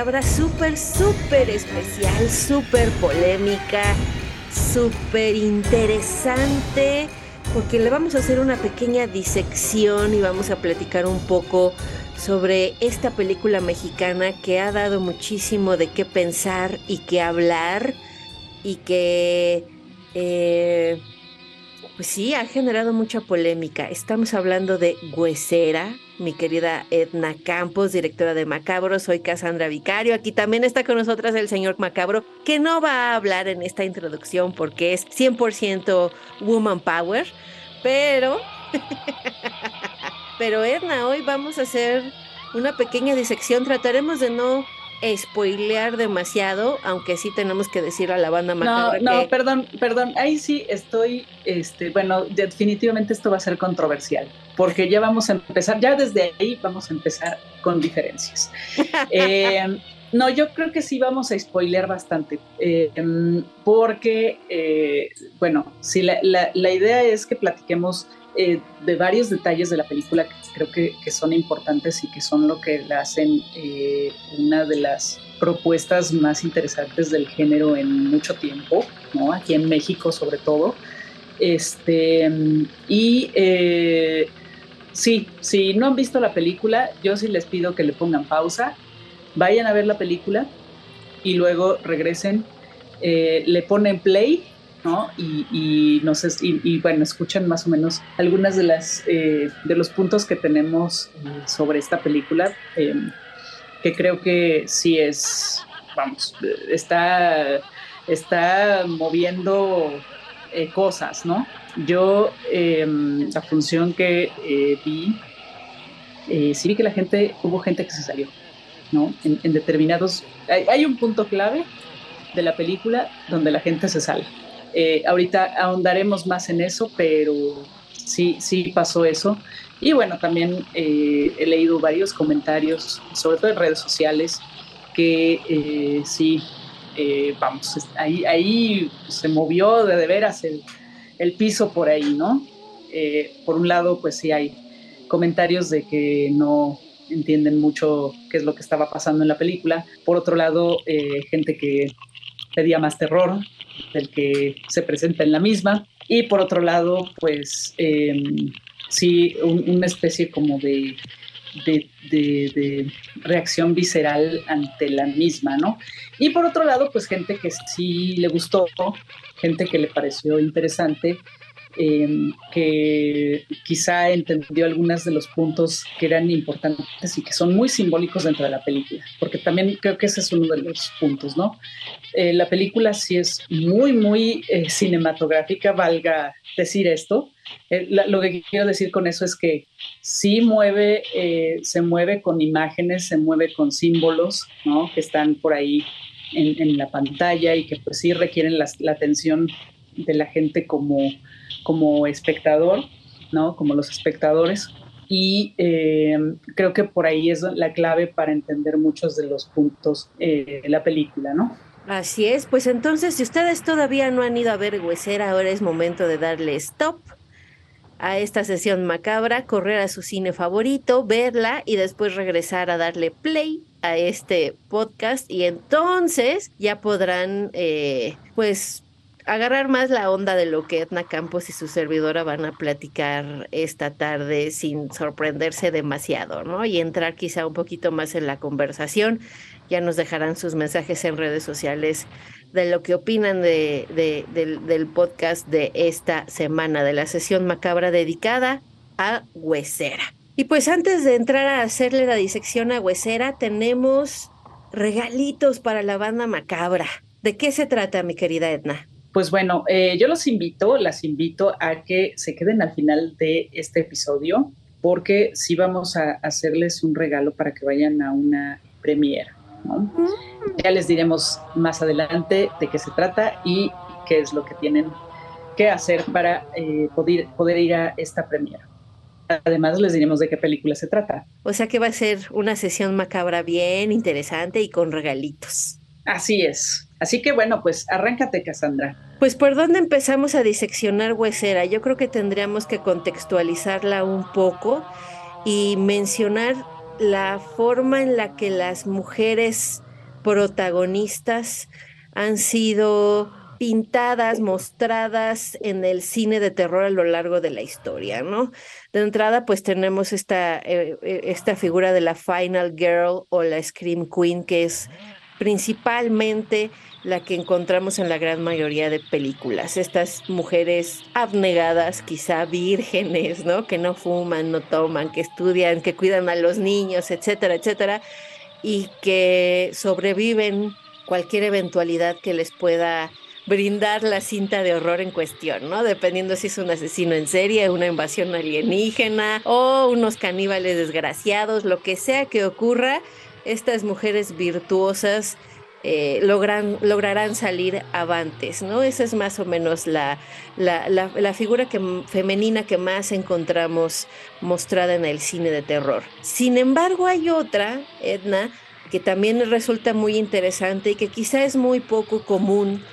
Macabra súper, súper especial, súper polémica, súper interesante, porque le vamos a hacer una pequeña disección y vamos a platicar un poco sobre esta película mexicana que ha dado muchísimo de qué pensar y qué hablar y que eh, pues sí ha generado mucha polémica. Estamos hablando de Huesera, mi querida Edna Campos, directora de Macabro. Soy Cassandra Vicario. Aquí también está con nosotras el señor Macabro, que no va a hablar en esta introducción porque es 100% woman power, pero pero Edna, hoy vamos a hacer una pequeña disección. Trataremos de no spoilear demasiado, aunque sí tenemos que decir a la banda No, macabra no, que perdón, perdón. Ahí sí estoy, este, bueno, definitivamente esto va a ser controversial, porque ya vamos a empezar, ya desde ahí vamos a empezar con diferencias. Eh, no, yo creo que sí vamos a spoilear bastante, eh, porque, eh, bueno, sí, la, la- la idea es que platiquemos eh, de varios detalles de la película que creo que, que son importantes y que son lo que la hacen una de las propuestas más interesantes del género en mucho tiempo, ¿no? Aquí en México sobre todo. Este, y sí, si no han visto la película, yo sí les pido que le pongan pausa, vayan a ver la película y luego regresen, eh, le ponen play, ¿no? Y, y, no y, bueno, escuchan más o menos algunas de las eh, de los puntos que tenemos eh, sobre esta película, eh, que creo que sí es, vamos, está, está moviendo eh, cosas, ¿no? Yo eh, la función que eh, vi, eh, sí vi que la gente, hubo gente que se salió, ¿no? En, en determinados, hay, hay, un punto clave de la película donde la gente se sale. Eh, ahorita ahondaremos más en eso, pero sí, sí pasó eso. Y bueno, también eh, he leído varios comentarios, sobre todo en redes sociales, que eh, sí, vamos, ahí, ahí se movió de, de veras el, el, piso por ahí, ¿no? Eh, por un lado, pues sí hay comentarios de que no entienden mucho qué es lo que estaba pasando en la película. Por otro lado, eh, gente que pedía más terror del que se presenta en la misma. Y por otro lado, pues eh, sí, un, una especie como de, de, de, de, reacción visceral ante la misma, ¿no? Y por otro lado, pues gente que sí le gustó, gente que le pareció interesante, eh, que quizá entendió algunos de los puntos que eran importantes y que son muy simbólicos dentro de la película, porque también creo que ese es uno de los puntos, ¿no? Eh, la película sí es muy, muy eh, cinematográfica, valga decir esto. Eh, la, lo que quiero decir con eso es que sí mueve, eh, se mueve con imágenes, se mueve con símbolos, ¿no? Que están por ahí en, la pantalla y que pues sí requieren la, la atención de la gente como, como espectador, ¿no? Como los espectadores. Y eh, creo que por ahí es la clave para entender muchos de los puntos eh, de la película, ¿no? Así es, pues entonces si ustedes todavía no han ido a ver Huesera, ahora es momento de darle stop a esta sesión macabra, correr a su cine favorito, verla y después regresar a darle play a este podcast y entonces ya podrán eh, pues agarrar más la onda de lo que Edna Campos y su servidora van a platicar esta tarde sin sorprenderse demasiado, ¿no? Y entrar quizá un poquito más en la conversación. Ya nos dejarán sus mensajes en redes sociales de lo que opinan de, de, del, del podcast de esta semana, de la sesión macabra dedicada a Huesera. Y pues antes de entrar a hacerle la disección a Huesera, tenemos regalitos para la banda macabra. ¿De qué se trata, mi querida Edna? Pues bueno, eh, yo los invito, las invito a que se queden al final de este episodio, porque sí vamos a hacerles un regalo para que vayan a una premiera. Mm. Ya les diremos más adelante de qué se trata y qué es lo que tienen que hacer para eh, poder, poder ir a esta premiera. Además, les diremos de qué película se trata. O sea que va a ser una sesión macabra bien interesante y con regalitos. Así es. Así que bueno, pues arráncate, Cassandra. Pues por dónde empezamos a diseccionar Huesera, yo creo que tendríamos que contextualizarla un poco y mencionar la forma en la que las mujeres protagonistas han sido pintadas, mostradas en el cine de terror a lo largo de la historia, ¿no? De entrada, pues tenemos esta, eh, eh, esta figura de la Final Girl o la Scream Queen, que es principalmente la que encontramos en la gran mayoría de películas. Estas mujeres abnegadas, quizá vírgenes, ¿no? Que no fuman, no toman, que estudian, que cuidan a los niños, etcétera, etcétera, y que sobreviven cualquier eventualidad que les pueda brindar la cinta de horror en cuestión, ¿no? Dependiendo si es un asesino en serie, una invasión alienígena o unos caníbales desgraciados, lo que sea que ocurra, estas mujeres virtuosas eh, logran, lograrán salir avantes, ¿no? Esa es más o menos la, la, la, figura que, femenina que más encontramos mostrada en el cine de terror. Sin embargo, hay otra, Edna, que también resulta muy interesante y que quizá es muy poco común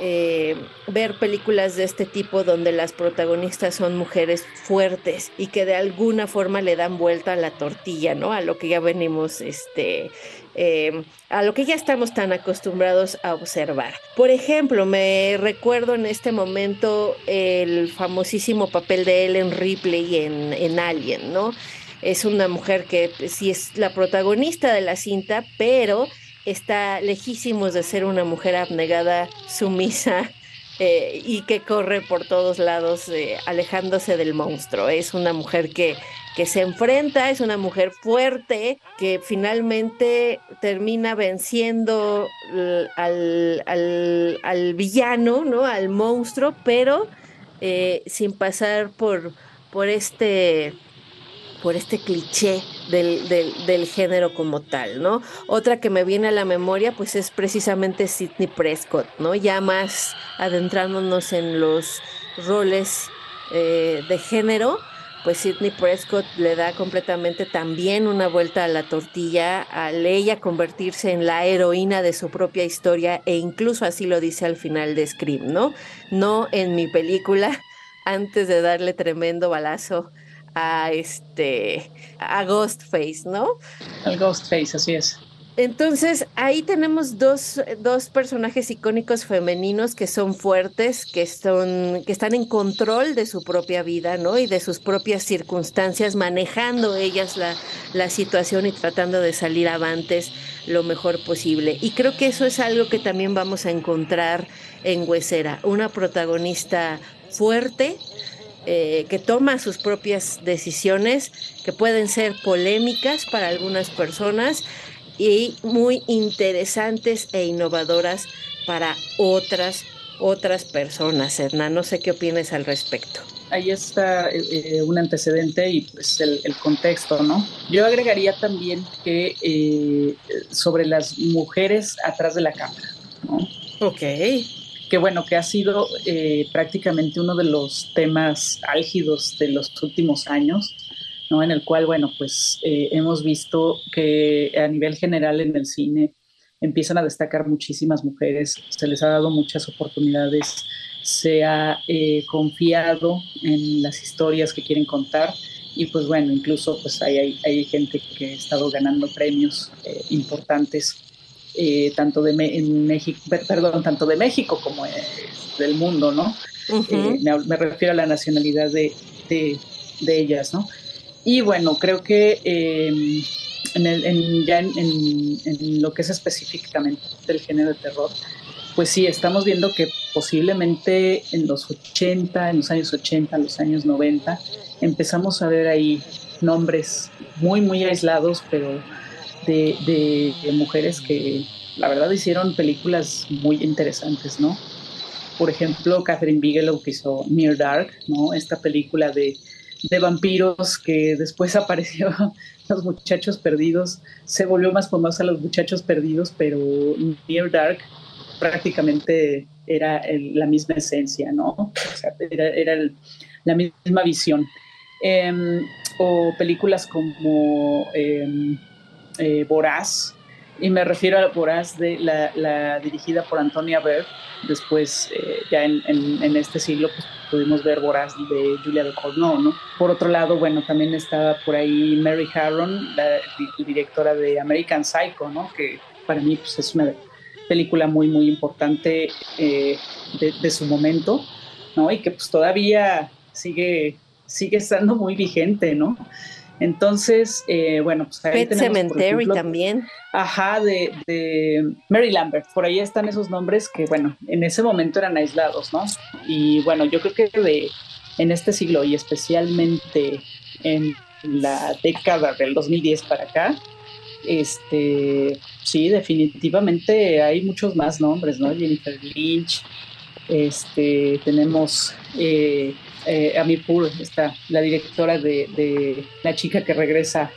eh, ver películas de este tipo donde las protagonistas son mujeres fuertes y que de alguna forma le dan vuelta a la tortilla, ¿no? A lo que ya venimos, este, eh, a lo que ya estamos tan acostumbrados a observar. Por ejemplo, me recuerdo en este momento el famosísimo papel de Ellen Ripley en, en Alien, ¿no? Es una mujer que sí es la protagonista de la cinta, pero está lejísimos de ser una mujer abnegada, sumisa eh, y que corre por todos lados eh, alejándose del monstruo. Es una mujer que, que se enfrenta, es una mujer fuerte que finalmente termina venciendo al, al, villano, ¿no? al monstruo, pero eh, sin pasar por, por este por este cliché del, del, género como tal, ¿no? Otra que me viene a la memoria, pues es precisamente Sidney Prescott, ¿no? Ya más adentrándonos en los roles eh, de género, pues Sidney Prescott le da completamente también una vuelta a la tortilla al ella convertirse en la heroína de su propia historia e incluso así lo dice al final de Scream, ¿no? No en mi película, antes de darle tremendo balazo a este a Ghostface, ¿no? Al Ghostface, así es. Entonces, ahí tenemos dos, dos, personajes icónicos femeninos que son fuertes, que, son, que están en control de su propia vida, ¿no? Y de sus propias circunstancias, manejando ellas la, la situación y tratando de salir avantes lo mejor posible. Y creo que eso es algo que también vamos a encontrar en Huesera, una protagonista fuerte, eh, que toma sus propias decisiones, que pueden ser polémicas para algunas personas y muy interesantes e innovadoras para otras otras personas. Edna, no sé qué opinas al respecto. Ahí está eh, eh, un antecedente y pues el, contexto, ¿no? Yo agregaría también que sobre las mujeres atrás de la cámara, ¿no? Ok que bueno, que ha sido eh, prácticamente uno de los temas álgidos de los últimos años, ¿no? En el cual, bueno, pues eh, hemos visto que a nivel general en el cine empiezan a destacar muchísimas mujeres, se les ha dado muchas oportunidades, se ha eh, confiado en las historias que quieren contar y pues bueno, incluso pues hay, hay, gente que ha estado ganando premios importantes eh, tanto de México, perdón, tanto de México como del mundo, ¿no? Eh, me, refiero a la nacionalidad de, ellas, ¿no? Y bueno, creo que em, en, ya en, lo que es específicamente del género de terror, pues sí, estamos viendo que posiblemente en los 80, en los años 80, en los años 90, empezamos a ver ahí nombres muy, muy aislados, pero de, mujeres que la verdad hicieron películas muy interesantes, ¿no? Por ejemplo, Catherine Bigelow que hizo Near Dark, ¿no? Esta película de, de vampiros que después apareció Los Muchachos Perdidos, se volvió más famosa Los Muchachos Perdidos, pero Near Dark prácticamente era la misma esencia, ¿no? Sea, era, la misma visión. Em, o películas como eh, eh, y me refiero a Voraz de la, dirigida por Antonia Berg, después eh, ya en, este siglo pues, pudimos ver Voraz de Julia de ¿no? Por otro lado, bueno, también está por ahí Mary Harron, la, directora de American Psycho, ¿no? Que para mí pues, es una película muy, muy importante eh, de, su momento, ¿no? Y que pues todavía sigue, sigue estando muy vigente, ¿no? Entonces, eh, bueno, pues ahí Pet Cemetery también. Ajá, de, Mary Lambert. Por ahí están esos nombres que, bueno, en ese momento eran aislados, ¿no? Y bueno, yo creo que de, en este siglo y especialmente en la década del 2010 para acá, este, sí, definitivamente hay muchos más nombres, ¿no? Jennifer Lynch, este, tenemos eh, eh, Amirpur, está la directora de, La chica que regresa.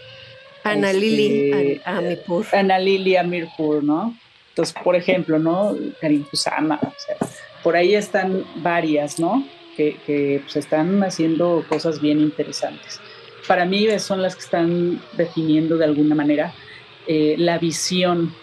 Ana Lili este, Amirpur. Ana Lili Amirpur, ¿no? Entonces, por ejemplo, ¿no? Karim Kusama, o sea, por ahí están varias, ¿no? Que, que pues, están haciendo cosas bien interesantes. Para mí son las que están definiendo de alguna manera eh, la visión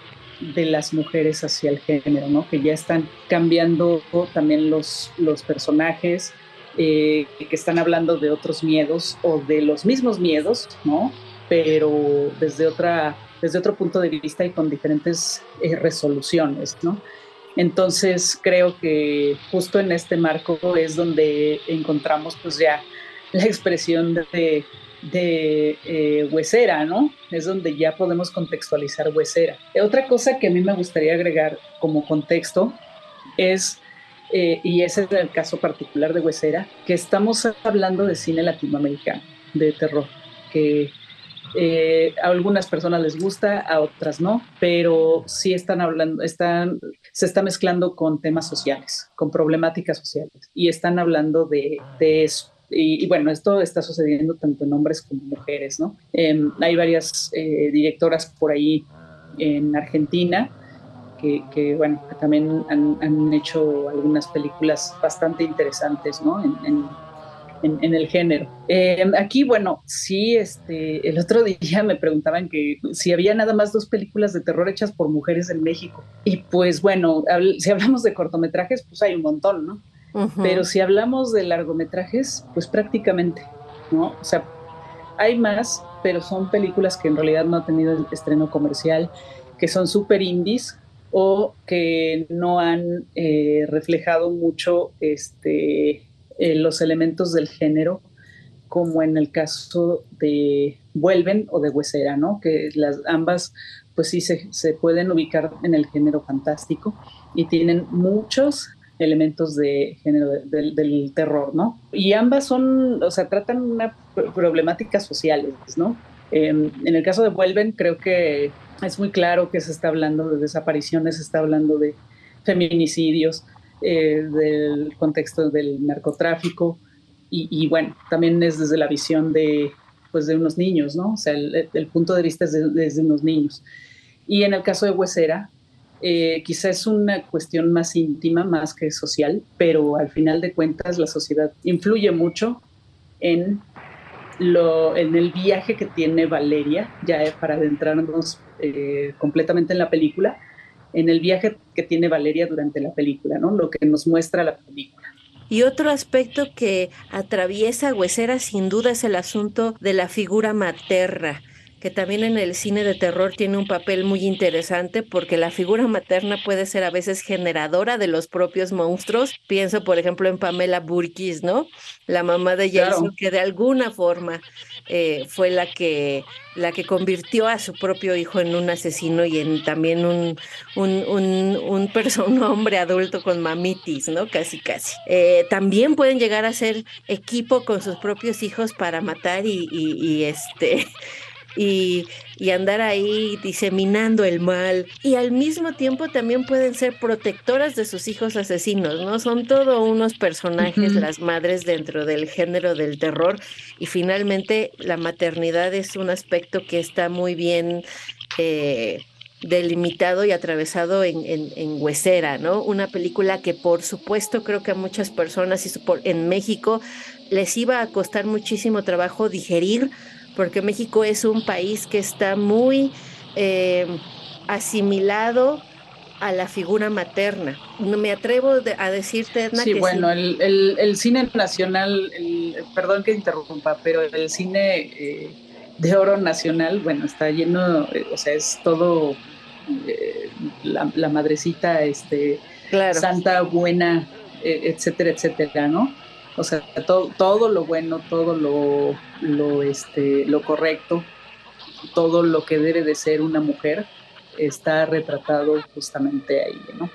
de las mujeres hacia el género, ¿no? Que ya están cambiando también los, los personajes, eh, que están hablando de otros miedos o de los mismos miedos, ¿no? Pero desde, otra, desde otro punto de vista y con diferentes eh, resoluciones, ¿no? Entonces creo que justo en este marco es donde encontramos pues ya la expresión de, de eh, huesera, ¿no? Es donde ya podemos contextualizar huesera. Otra cosa que a mí me gustaría agregar como contexto es eh, y ese es el caso particular de Huesera, que estamos hablando de cine latinoamericano, de terror, que eh, a algunas personas les gusta, a otras no, pero sí están hablando, están, se está mezclando con temas sociales, con problemáticas sociales, y están hablando de, eso. Y, bueno, esto está sucediendo tanto en hombres como en mujeres, ¿no? Em, hay varias eh, directoras por ahí en Argentina que, bueno, también han, hecho algunas películas bastante interesantes, ¿no? En, el género. Eh, aquí, bueno, sí, este, el otro día me preguntaban que si había nada más dos películas de terror hechas por mujeres en México. Y pues bueno, si hablamos de cortometrajes, pues hay un montón, ¿no? Pero si hablamos de largometrajes, pues prácticamente, ¿no? O sea, hay más, pero son películas que en realidad no han tenido estreno comercial, que son súper indies, o que no han eh, reflejado mucho este, eh, los elementos del género, como en el caso de Vuelven o de Huesera, ¿no? que las ambas pues sí se, pueden ubicar en el género fantástico y tienen muchos elementos de género del terror, ¿no? Y ambas son, o sea, tratan una problemáticas sociales, ¿no? En el caso de Vuelven, creo que es muy claro que se está hablando de desapariciones, se está hablando de feminicidios, eh, del contexto del narcotráfico y, bueno, también es desde la visión de, pues, de unos niños, ¿no? O sea, el, punto de vista es desde unos niños. Y en el caso de Huesera, eh, quizá es una cuestión más íntima, más que social, pero al final de cuentas la sociedad influye mucho en, lo, en el viaje que tiene Valeria, ya para adentrarnos eh, completamente en la película, en el viaje que tiene Valeria durante la película, ¿no? Lo que nos muestra la película. Y otro aspecto que atraviesa Huesera sin duda es el asunto de la figura materna que también en el cine de terror tiene un papel muy interesante porque la figura materna puede ser a veces generadora de los propios monstruos. Pienso, por ejemplo, en Pamela Burkis, ¿no? La mamá de Jason, que de alguna forma eh, fue la que, la que convirtió a su propio hijo en un asesino y en también un, un, un, un, hombre adulto con mamitis, ¿no? Casi, casi. Eh, también pueden llegar a ser equipo con sus propios hijos para matar y, y este y, andar ahí diseminando el mal. Y al mismo tiempo también pueden ser protectoras de sus hijos asesinos, ¿no? Son todos unos personajes, las madres dentro del género del terror. Y finalmente la maternidad es un aspecto que está muy bien... Eh, delimitado y atravesado en, en, Huesera, ¿no? Una película que por supuesto creo que a muchas personas y en México les iba a costar muchísimo trabajo digerir porque México es un país que está muy eh, asimilado a la figura materna. No me atrevo a decirte, Edna, sí, bueno, El, cine nacional, perdón que interrumpa, pero el cine eh, de oro nacional, bueno, está lleno, eh, o sea, es todo la, madrecita, este, santa, buena, etcétera, etcétera, ¿no? O sea, todo, todo lo bueno, todo lo, lo, este, lo correcto, todo lo que debe de ser una mujer está retratado justamente ahí, ¿no?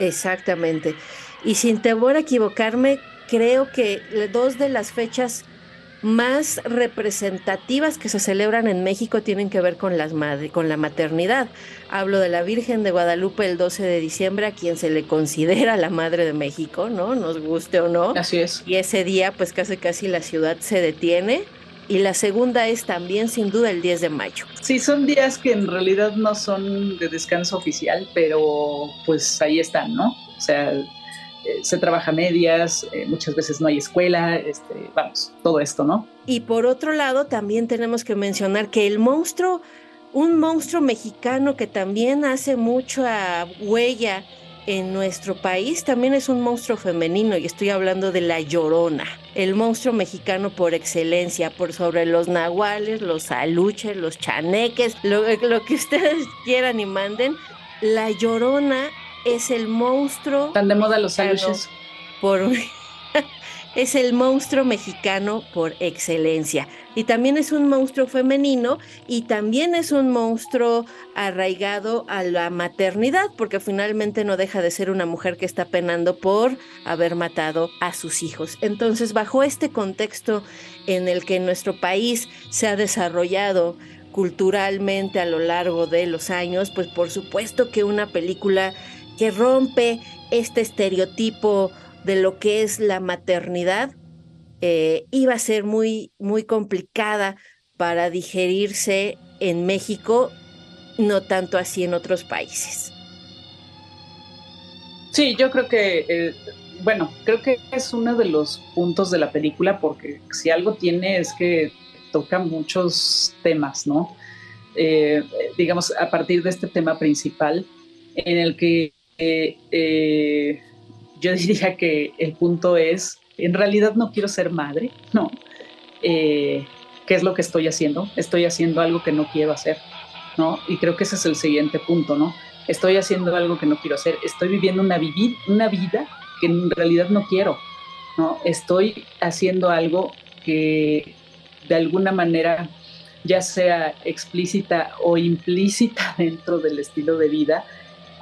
Exactamente. Y sin temor a equivocarme, creo que dos de las fechas más representativas que se celebran en México tienen que ver con, las con la maternidad. Hablo de la Virgen de Guadalupe el 12 de diciembre, a quien se le considera la Madre de México, ¿no? Nos guste o no. Así es. Y ese día, pues casi casi la ciudad se detiene. Y la segunda es también, sin duda, el 10 de mayo. Sí, son días que en realidad no son de descanso oficial, pero pues ahí están, ¿no? O sea, eh, se trabaja medias, eh, muchas veces no hay escuela, este, vamos, todo esto, ¿no? Y por otro lado, también tenemos que mencionar que el monstruo, un monstruo mexicano que también hace mucha huella en nuestro país, también es un monstruo femenino, y estoy hablando de la llorona, el monstruo mexicano por excelencia, por sobre los nahuales, los aluches, los chaneques, lo, lo que ustedes quieran y manden. La llorona es el monstruo. Tan de moda los aluches. Por, es el monstruo mexicano por excelencia. Y también es un monstruo femenino y también es un monstruo arraigado a la maternidad, porque finalmente no deja de ser una mujer que está penando por haber matado a sus hijos. Entonces, bajo este contexto en el que nuestro país se ha desarrollado culturalmente a lo largo de los años, pues por supuesto que una película que rompe este estereotipo de lo que es la maternidad, eh, iba a ser muy, muy complicada para digerirse en México, no tanto así en otros países. Sí, yo creo que, eh, bueno, creo que es uno de los puntos de la película porque si algo tiene es que toca muchos temas, ¿no? Eh, digamos, a partir de este tema principal en el que eh, eh, yo diría que el punto es, en realidad no quiero ser madre, no. Eh, ¿Qué es lo que estoy haciendo? Estoy haciendo algo que no quiero hacer, ¿no? Y creo que ese es el siguiente punto, ¿no? Estoy haciendo algo que no quiero hacer, estoy viviendo una, vivir, una vida que en realidad no quiero, ¿no? Estoy haciendo algo que de alguna manera ya sea explícita o implícita dentro del estilo de vida,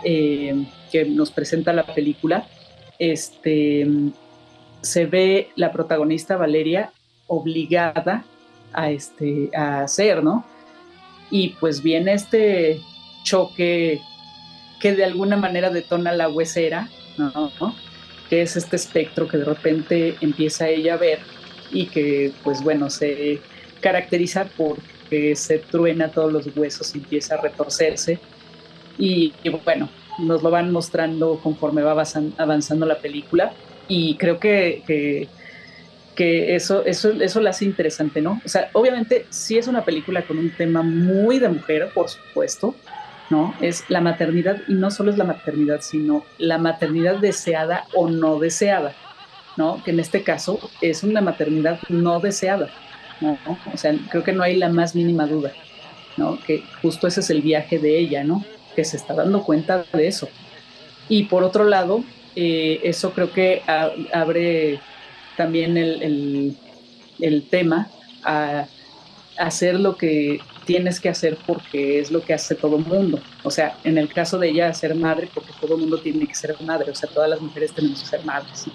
eh, que nos presenta la película, este, se ve la protagonista Valeria obligada a, este, a hacer, ¿no? Y pues viene este choque que de alguna manera detona la huesera, ¿no? Que es este espectro que de repente empieza ella a ver y que, pues bueno, se caracteriza porque se truena todos los huesos y empieza a retorcerse. y bueno, nos lo van mostrando conforme va avanzando la película y creo que, que, eso, eso, eso la hace interesante, ¿no? O sea, obviamente sí es una película con un tema muy de mujer, por supuesto, ¿no? Es la maternidad y no solo es la maternidad, sino la maternidad deseada o no deseada, ¿no? Que en este caso es una maternidad no deseada, ¿no? O sea, creo que no hay la más mínima duda. ¿no? Que justo ese es el viaje de ella, ¿no? Que se está dando cuenta de eso. Y por otro lado, eh, eso creo que abre también el, el, tema a hacer lo que tienes que hacer porque es lo que hace todo el mundo. O sea, en el caso de ella, ser madre, porque todo el mundo tiene que ser madre, o sea, todas las mujeres tenemos que ser madres.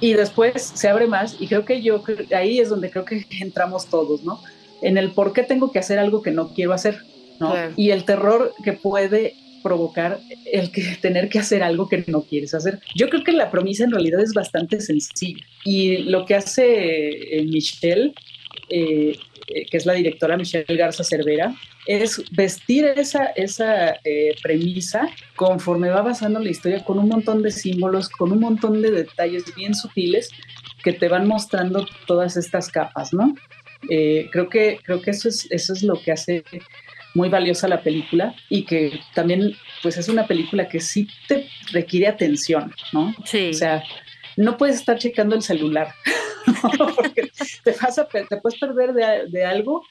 Y después se abre más y creo que yo, ahí es donde creo que entramos todos, ¿no? En el por qué tengo que hacer algo que no quiero hacer, ¿no? Y el terror que puede provocar el que tener que hacer algo que no quieres hacer. Yo creo que la promesa en realidad es bastante sencilla y lo que hace eh, Michelle, eh, eh, que es la directora Michelle Garza Cervera, es vestir esa, esa premisa conforme va basando la historia con un montón de símbolos, con un montón de detalles bien sutiles que te van mostrando todas estas capas, ¿no? creo que, creo que eso, es, eso es lo que hace muy valiosa la película y que también pues es una película que sí te requiere atención, ¿no? Sí. O sea, no puedes estar checando el celular, porque te, vas a, te puedes perder de, de, algo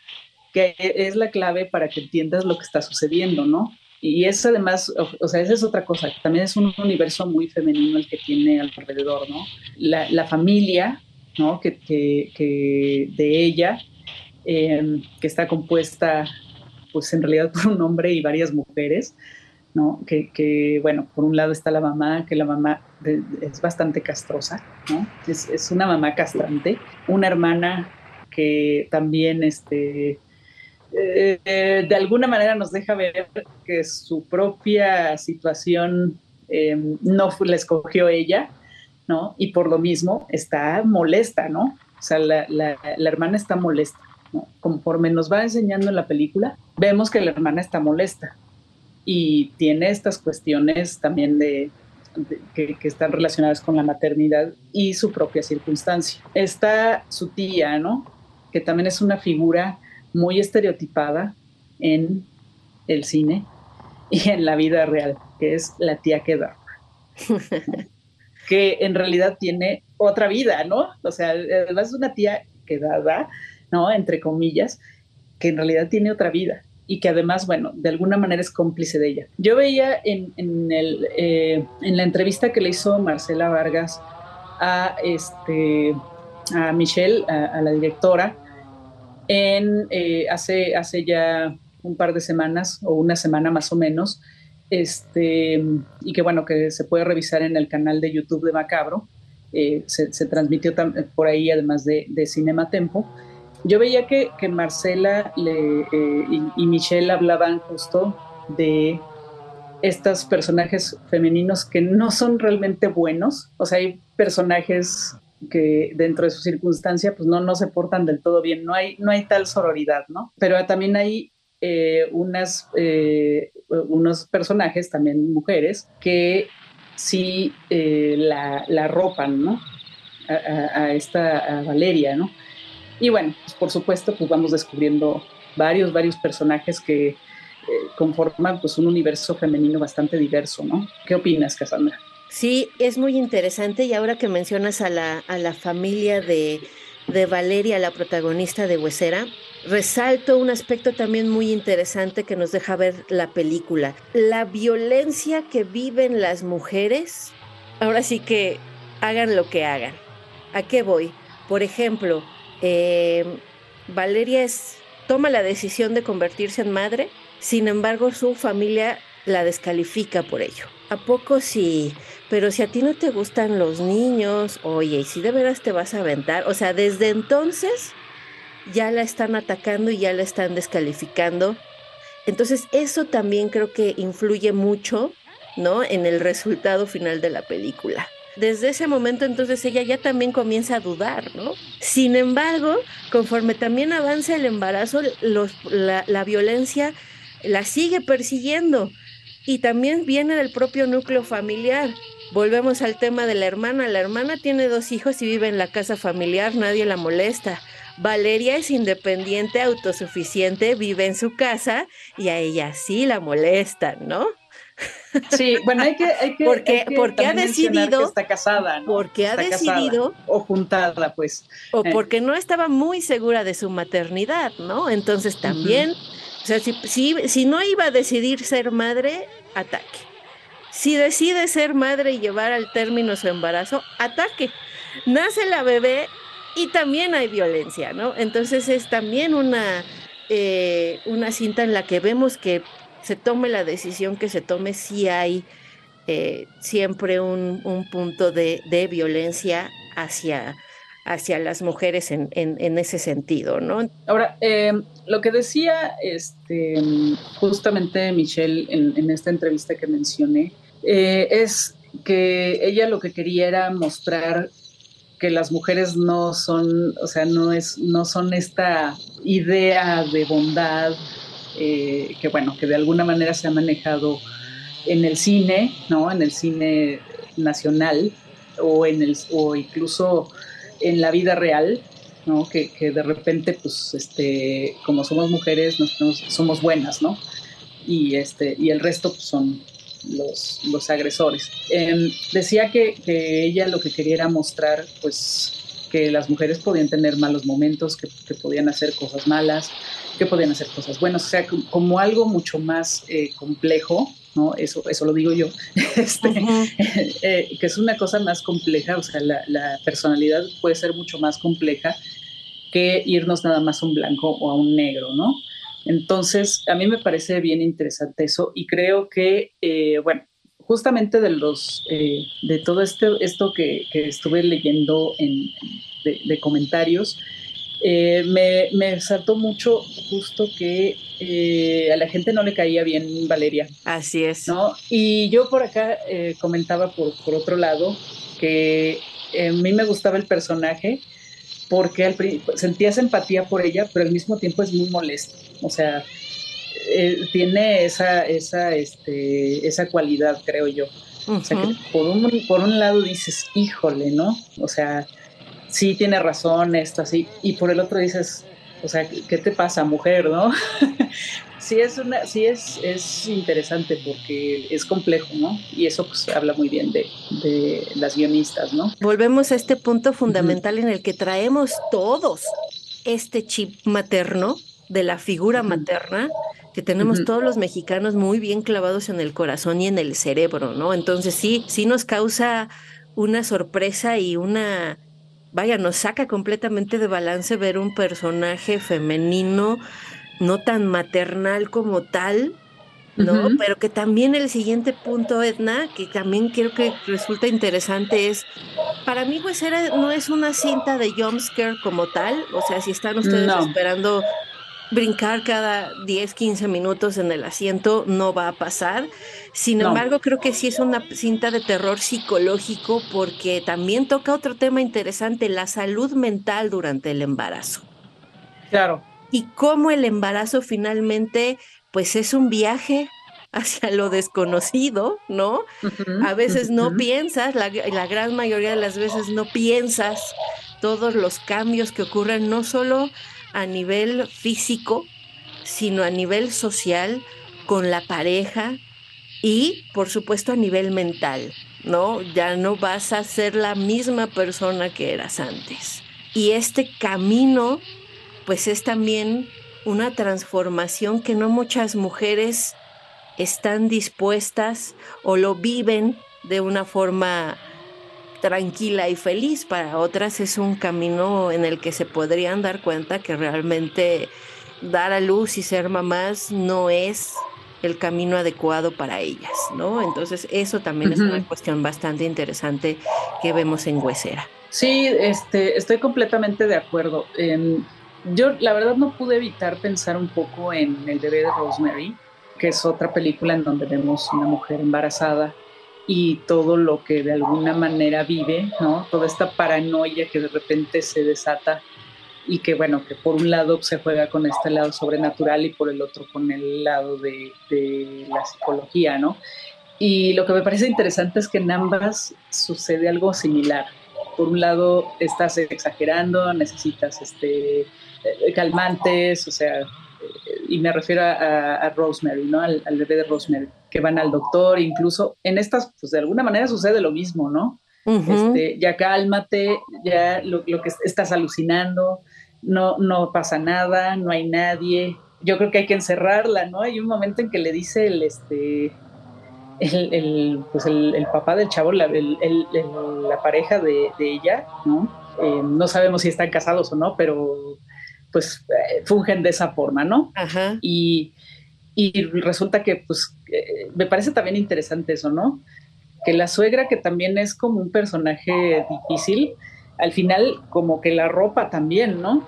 que es la clave para que entiendas lo que está sucediendo, ¿no? Y es además, o, sea, esa es otra cosa, también es un universo muy femenino el que tiene alrededor, ¿no? La, la familia, ¿no? Que, que, que de ella, eh, que está compuesta pues en realidad por un hombre y varias mujeres, ¿no? Que, bueno, por un lado está la mamá, que la mamá es bastante castrosa, ¿no? Es, una mamá castrante, una hermana que también, este, eh, de alguna manera nos deja ver que su propia situación eh, no la escogió ella, ¿no? Y por lo mismo está molesta, ¿no? O sea, la, la hermana está molesta. Conforme nos va enseñando en la película, vemos que la hermana está molesta y tiene estas cuestiones también de, que, están relacionadas con la maternidad y su propia circunstancia. Está su tía, ¿no? Que también es una figura muy estereotipada en el cine y en la vida real, que es la tía que da. que en realidad tiene otra vida, ¿no? O sea, además es una tía que da, ¿no? Entre comillas, que en realidad tiene otra vida y que además, bueno, de alguna manera es cómplice de ella. Yo veía en, en, el, eh, en la entrevista que le hizo Marcela Vargas a, este, a Michelle, a, la directora, en, eh, hace, hace ya un par de semanas o una semana más o menos, este, y que bueno, que se puede revisar en el canal de YouTube de Macabro, eh, se, se, transmitió por ahí además de, de Cinema Tempo yo veía que, Marcela eh, y, Michelle hablaban justo de estos personajes femeninos que no son realmente buenos, o sea, hay personajes que dentro de su circunstancia pues no, no se portan del todo bien, no hay, no hay tal sororidad, ¿no? Pero también hay eh, unas, eh, unos personajes, también mujeres, que sí la, la ropan, ¿no? A, a, esta a Valeria, ¿no? Y bueno, pues por supuesto, pues vamos descubriendo varios, varios personajes que eh, conforman pues un universo femenino bastante diverso, ¿no? ¿Qué opinas, Cassandra? Sí, es muy interesante y ahora que mencionas a la, a la familia de, de Valeria, la protagonista de Huesera, resalto un aspecto también muy interesante que nos deja ver la película. La violencia que viven las mujeres, ahora sí que hagan lo que hagan. ¿A qué voy? Por ejemplo, eh, Valeria es, toma la decisión de convertirse en madre, sin embargo su familia la descalifica por ello. ¿A poco sí? Pero si a ti no te gustan los niños, oye, ¿y si de veras te vas a aventar? O sea, desde entonces ya la están atacando y ya la están descalificando. Entonces eso también creo que influye mucho, ¿no? En el resultado final de la película desde ese momento entonces ella ya también comienza a dudar, ¿no? Sin embargo, conforme también avanza el embarazo, la, violencia la sigue persiguiendo y también viene del propio núcleo familiar. Volvemos al tema de la hermana. La hermana tiene dos hijos y vive en la casa familiar, nadie la molesta. Valeria es independiente, autosuficiente, vive en su casa y a ella sí la molestan, ¿no? Sí, bueno, hay que, hay que, porque, porque ha decidido está casada, ¿no? Porque ha decidido o juntada, pues. O eh. porque no estaba muy segura de su maternidad, ¿no? Entonces también O sea, si, si, si no iba a decidir ser madre, ataque. Si decide ser madre y llevar al término su embarazo, ataque. Nace la bebé y también hay violencia, ¿no? Entonces es también una, eh, una cinta en la que vemos que se tome la decisión que se tome, si hay eh, siempre un, punto de, violencia hacia, hacia las mujeres en, ese sentido, ¿no? Ahora, em, lo que decía este, justamente Michelle en, esta entrevista que mencioné, eh, es que ella lo que quería era mostrar que las mujeres no son, o sea, no es, no son esta idea de bondad eh, que bueno, que de alguna manera se ha manejado en el cine, ¿no? En el cine nacional o en el o incluso en la vida real, ¿no? Que, de repente, pues, este, como somos mujeres, somos buenas, ¿no? Y este, y el resto pues, son los, los agresores. Em, decía que, que, ella lo que quería era mostrar, pues, que las mujeres podían tener malos momentos, que, que podían hacer cosas malas, que podían hacer cosas buenas, o sea, como algo mucho más eh, complejo, ¿no? Eso, eso lo digo yo, este, eh, que es una cosa más compleja, o sea, la, personalidad puede ser mucho más compleja que irnos nada más a un blanco o a un negro, ¿no? Entonces, a mí me parece bien interesante eso y creo que, eh, bueno, justamente de los, de todo este, esto que, estuve leyendo en, de comentarios, eh, me, me, saltó mucho justo que eh, a la gente no le caía bien Valeria. Así es. ¿no? Y yo por acá eh, comentaba por, por, otro lado que a mí me gustaba el personaje porque al, sentías empatía por ella, pero al mismo tiempo es muy molesto. O sea, tiene esa, esa, este, esa cualidad, creo yo. O sea, que por un, por un lado dices, híjole, ¿no? O sea, sí tiene razón, esto así, y por el otro dices, o sea, ¿qué te pasa, mujer, no? sí es una, sí es, es interesante porque es complejo, ¿no? Y eso pues habla muy bien de, de las guionistas, ¿no? Volvemos a este punto fundamental en el que traemos todos este chip materno de la figura materna que tenemos todos los mexicanos muy bien clavados en el corazón y en el cerebro, ¿no? Entonces sí, sí nos causa una sorpresa y una vaya, nos saca completamente de balance ver un personaje femenino no tan maternal como tal, ¿no? Pero que también el siguiente punto, Edna, que también creo que resulta interesante es, para mí pues era, no es una cinta de jumpscare como tal, o sea, si están ustedes esperando brincar cada 10, 15 minutos en el asiento no va a pasar. Sin embargo, creo que sí es una cinta de terror psicológico porque también toca otro tema interesante, la salud mental durante el embarazo. Claro. Y cómo el embarazo finalmente, pues es un viaje hacia lo desconocido, ¿no? a veces no piensas, la, la gran mayoría de las veces no piensas todos los cambios que ocurren, no solo a nivel físico, sino a nivel social, con la pareja y, por supuesto, a nivel mental, ¿no? Ya no vas a ser la misma persona que eras antes. Y este camino, pues es también una transformación que no muchas mujeres están dispuestas o lo viven de una forma tranquila y feliz. Para otras es un camino en el que se podrían dar cuenta que realmente dar a luz y ser mamás no es el camino adecuado para ellas, ¿no? Entonces eso también es una cuestión bastante interesante que vemos en Huesera. Sí, este, estoy completamente de acuerdo. yo la verdad no pude evitar pensar un poco en El bebé de Rosemary, que es otra película en donde vemos una mujer embarazada y todo lo que de alguna manera vive, ¿no? Toda esta paranoia que de repente se desata y que bueno, que por un lado se juega con este lado sobrenatural y por el otro con el lado de, la psicología, ¿no? Y lo que me parece interesante es que en ambas sucede algo similar. Por un lado estás exagerando, necesitas este, eh, calmantes, o sea, y me refiero a, Rosemary, ¿no? Al, bebé de Rosemary, que van al doctor, incluso en estas, pues de alguna manera sucede lo mismo, ¿no? este, ya cálmate, ya lo, que estás alucinando, no, no pasa nada, no hay nadie, yo creo que hay que encerrarla, ¿no? Hay un momento en que le dice el, este, el, pues el, papá del chavo, la, la pareja de, ella, ¿no? Eh, no sabemos si están casados o no, pero pues eh, fungen de esa forma, ¿no? Ajá. Y, y resulta que, pues, eh, me parece también interesante eso, ¿no? Que la suegra, que también es como un personaje difícil, al final como que la ropa también, ¿no?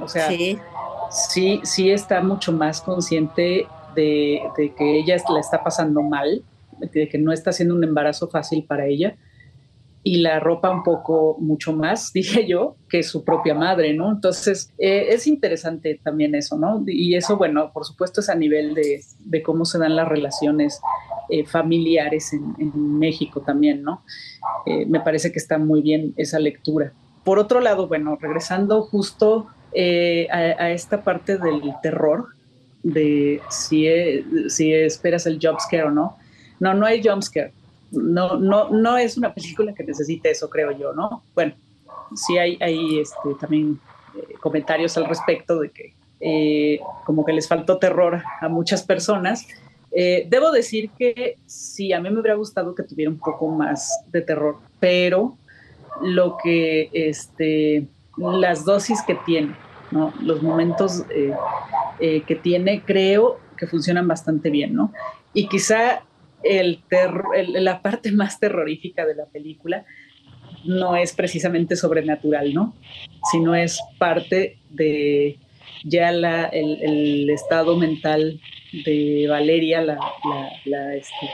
O sea, sí, sí, sí está mucho más consciente de, de que ella la está pasando mal, de que no está haciendo un embarazo fácil para ella y la ropa un poco mucho más, dije yo, que su propia madre, ¿no? Entonces, eh, es interesante también eso, ¿no? Y eso, bueno, por supuesto es a nivel de, de cómo se dan las relaciones eh, familiares en, México también, ¿no? Eh, me parece que está muy bien esa lectura. Por otro lado, bueno, regresando justo a, a, esta parte del terror, de si, si esperas el jumpscare o no. No, no hay jumpscare no, no, no es una película que necesite eso, creo yo, ¿no? Bueno, sí hay, hay este, también eh, comentarios al respecto de que eh, como que les faltó terror a muchas personas. Eh, debo decir que sí, a mí me hubiera gustado que tuviera un poco más de terror, pero lo que, este, las dosis que tiene, ¿no? los momentos que tiene, creo que funcionan bastante bien, ¿no? Y quizá el, la parte más terrorífica de la película no es precisamente sobrenatural, ¿no? Sino es parte de ya la, el, estado mental de Valeria, la, la, este,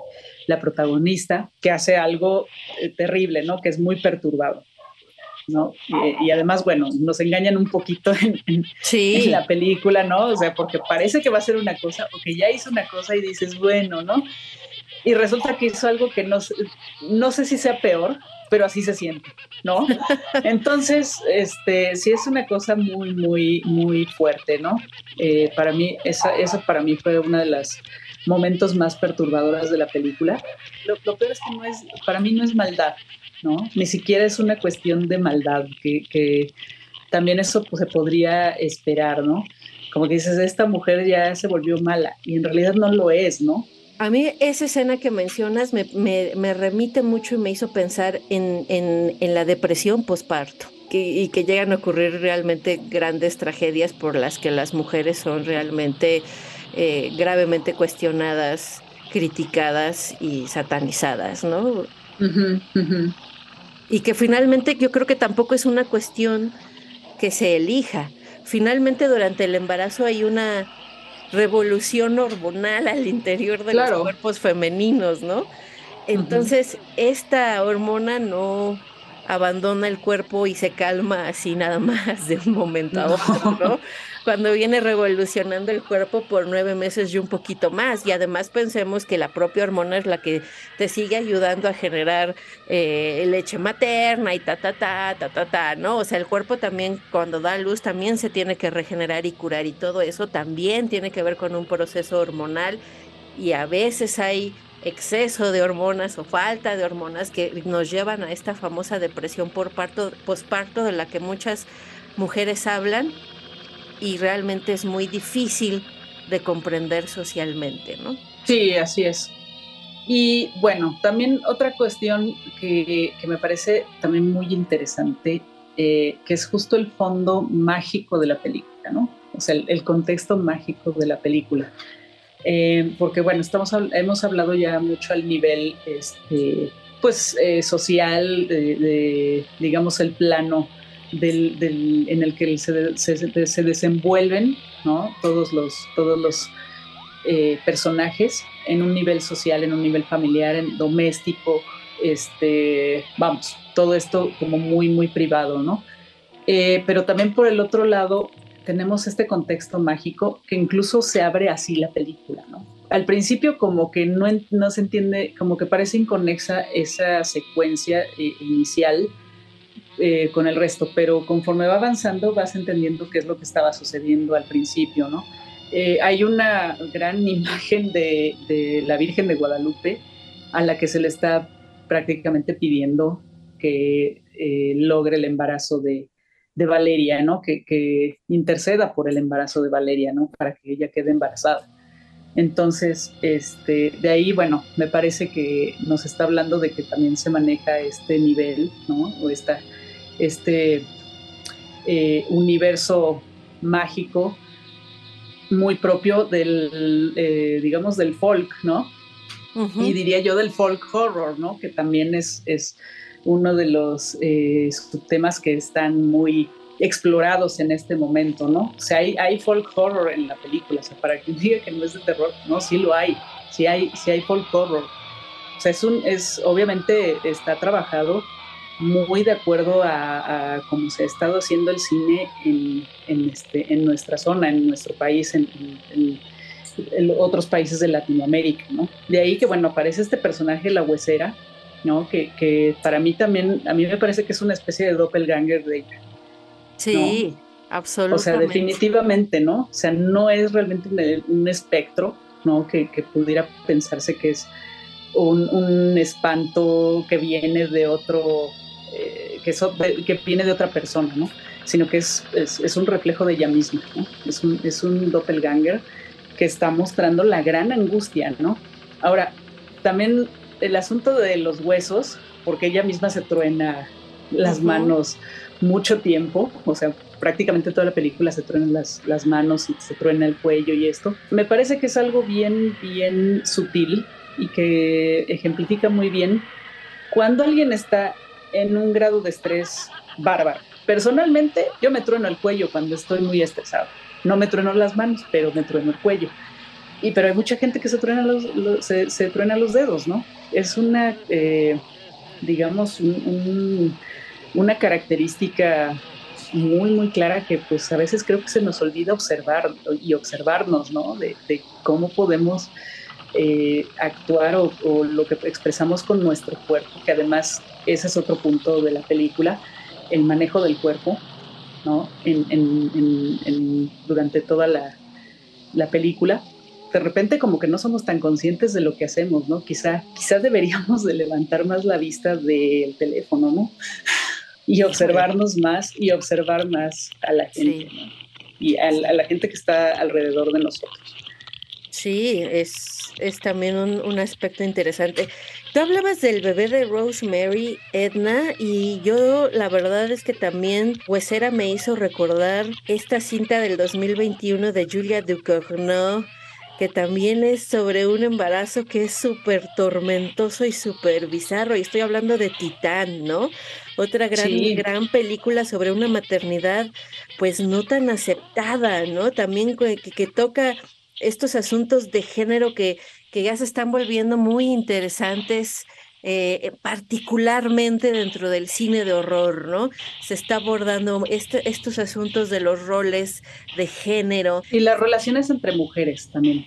la, protagonista, que hace algo eh, terrible, ¿no? Que es muy perturbado. ¿no? Y, además, bueno, nos engañan un poquito en, en, la película, ¿no? O sea, porque parece que va a ser una cosa, o que ya hizo una cosa y dices, bueno, ¿no? Y resulta que hizo algo que no, no sé si sea peor, pero así se siente, ¿no? Entonces, este, sí es una cosa muy, muy, muy fuerte, ¿no? Eh, para mí, esa, eso para mí fue uno de los momentos más perturbadoras de la película. Lo, peor es que no es, para mí no es maldad, ¿no? Ni siquiera es una cuestión de maldad, que, que también eso pues, se podría esperar, ¿no? Como que dices, esta mujer ya se volvió mala, y en realidad no lo es, ¿no? A mí esa escena que mencionas me, me, remite mucho y me hizo pensar en, en, la depresión posparto y que llegan a ocurrir realmente grandes tragedias por las que las mujeres son realmente eh, gravemente cuestionadas, criticadas y satanizadas, ¿no? Y que finalmente yo creo que tampoco es una cuestión que se elija. Finalmente durante el embarazo hay una revolución hormonal al interior de los cuerpos femeninos, ¿no? Entonces, esta hormona no abandona el cuerpo y se calma así nada más de un momento a otro, ¿no? Cuando viene revolucionando el cuerpo por nueve meses y un poquito más. Y además pensemos que la propia hormona es la que te sigue ayudando a generar eh, leche materna y ta, ta, ta, ta, ta, ta, ¿no? O sea, el cuerpo también cuando da luz también se tiene que regenerar y curar y todo eso también tiene que ver con un proceso hormonal y a veces hay exceso de hormonas o falta de hormonas que nos llevan a esta famosa depresión por parto, posparto de la que muchas mujeres hablan y realmente es muy difícil de comprender socialmente, ¿no? Sí, así es. Y bueno, también otra cuestión que, me parece también muy interesante, eh, que es justo el fondo mágico de la película, ¿no? O sea, el, contexto mágico de la película. Eh, porque bueno, estamos, hemos hablado ya mucho al nivel, este, pues, eh, social, de, digamos, el plano del, en el que se, se, desenvuelven ¿no? todos los, todos los eh, personajes en un nivel social, en un nivel familiar, en doméstico, este, vamos, todo esto como muy, muy privado, ¿no? Eh, pero también por el otro lado tenemos este contexto mágico que incluso se abre así la película, ¿no? Al principio como que no, no se entiende, como que parece inconexa esa secuencia eh, inicial, eh, con el resto, pero conforme va avanzando vas entendiendo qué es lo que estaba sucediendo al principio, ¿no? Eh, hay una gran imagen de, la Virgen de Guadalupe a la que se le está prácticamente pidiendo que eh, logre el embarazo de, de Valeria, ¿no? Que, que, interceda por el embarazo de Valeria, ¿no? Para que ella quede embarazada. Entonces, este, de ahí, bueno, me parece que nos está hablando de que también se maneja este nivel, ¿no? O esta, este eh, universo mágico muy propio del, eh, digamos, del folk, ¿no? Y diría yo del folk horror, ¿no? Que también es, es uno de los eh, temas que están muy explorados en este momento, ¿no? O sea, hay, hay folk horror en la película, o sea, para quien diga que no es de terror, no, sí lo hay, sí hay, sí hay folk horror. O sea, es un, es, obviamente está trabajado muy de acuerdo a, cómo se ha estado haciendo el cine en, en, este, en nuestra zona, en nuestro país, en, en, otros países de Latinoamérica, ¿no? De ahí que, bueno, aparece este personaje, la huesera, ¿no? Que, que para mí también, a mí me parece que es una especie de doppelganger de ella. Sí, absolutamente. O sea, definitivamente, ¿no? O sea, no es realmente un, espectro, ¿no? Que, que, pudiera pensarse que es un, un espanto que viene de otro eh, que, que viene de otra persona, ¿no? Sino que es, es, un reflejo de ella misma, ¿no? Es un, es un doppelganger que está mostrando la gran angustia, ¿no? Ahora, también el asunto de los huesos, porque ella misma se truena las manos mucho tiempo, o sea, prácticamente toda la película se truena las, las manos y se truena el cuello y esto. Me parece que es algo bien, bien sutil y que ejemplifica muy bien cuando alguien está en un grado de estrés bárbaro. Personalmente, yo me trueno el cuello cuando estoy muy estresado. No me trueno las manos, pero me trueno el cuello. Y pero hay mucha gente que se truena los, se, truena los dedos, ¿no? Es una, eh, digamos, una característica muy, muy clara que pues a veces creo que se nos olvida observar y observarnos, ¿no? De, de cómo podemos eh, actuar o, lo que expresamos con nuestro cuerpo, que además ese es otro punto de la película, el manejo del cuerpo, ¿no? En, durante toda la, la, película. De repente como que no somos tan conscientes de lo que hacemos, ¿no? Quizá, quizás deberíamos de levantar más la vista del teléfono, ¿no? Y observarnos más y observar más a la gente, Y a la gente que está alrededor de nosotros. Sí, es, es también un, un, aspecto interesante. Tú hablabas del bebé de Rosemary, Edna, y yo la verdad es que también Huesera me hizo recordar esta cinta del 2021 de Julia Ducournau, que también es sobre un embarazo que es súper tormentoso y súper bizarro. Y estoy hablando de Titán, ¿no? Otra gran, gran película sobre una maternidad, pues no tan aceptada, ¿no? También que, que toca estos asuntos de género que, que ya se están volviendo muy interesantes. Eh, particularmente dentro del cine de horror, ¿no? Se está abordando este, estos asuntos de los roles de género. Y las relaciones entre mujeres también.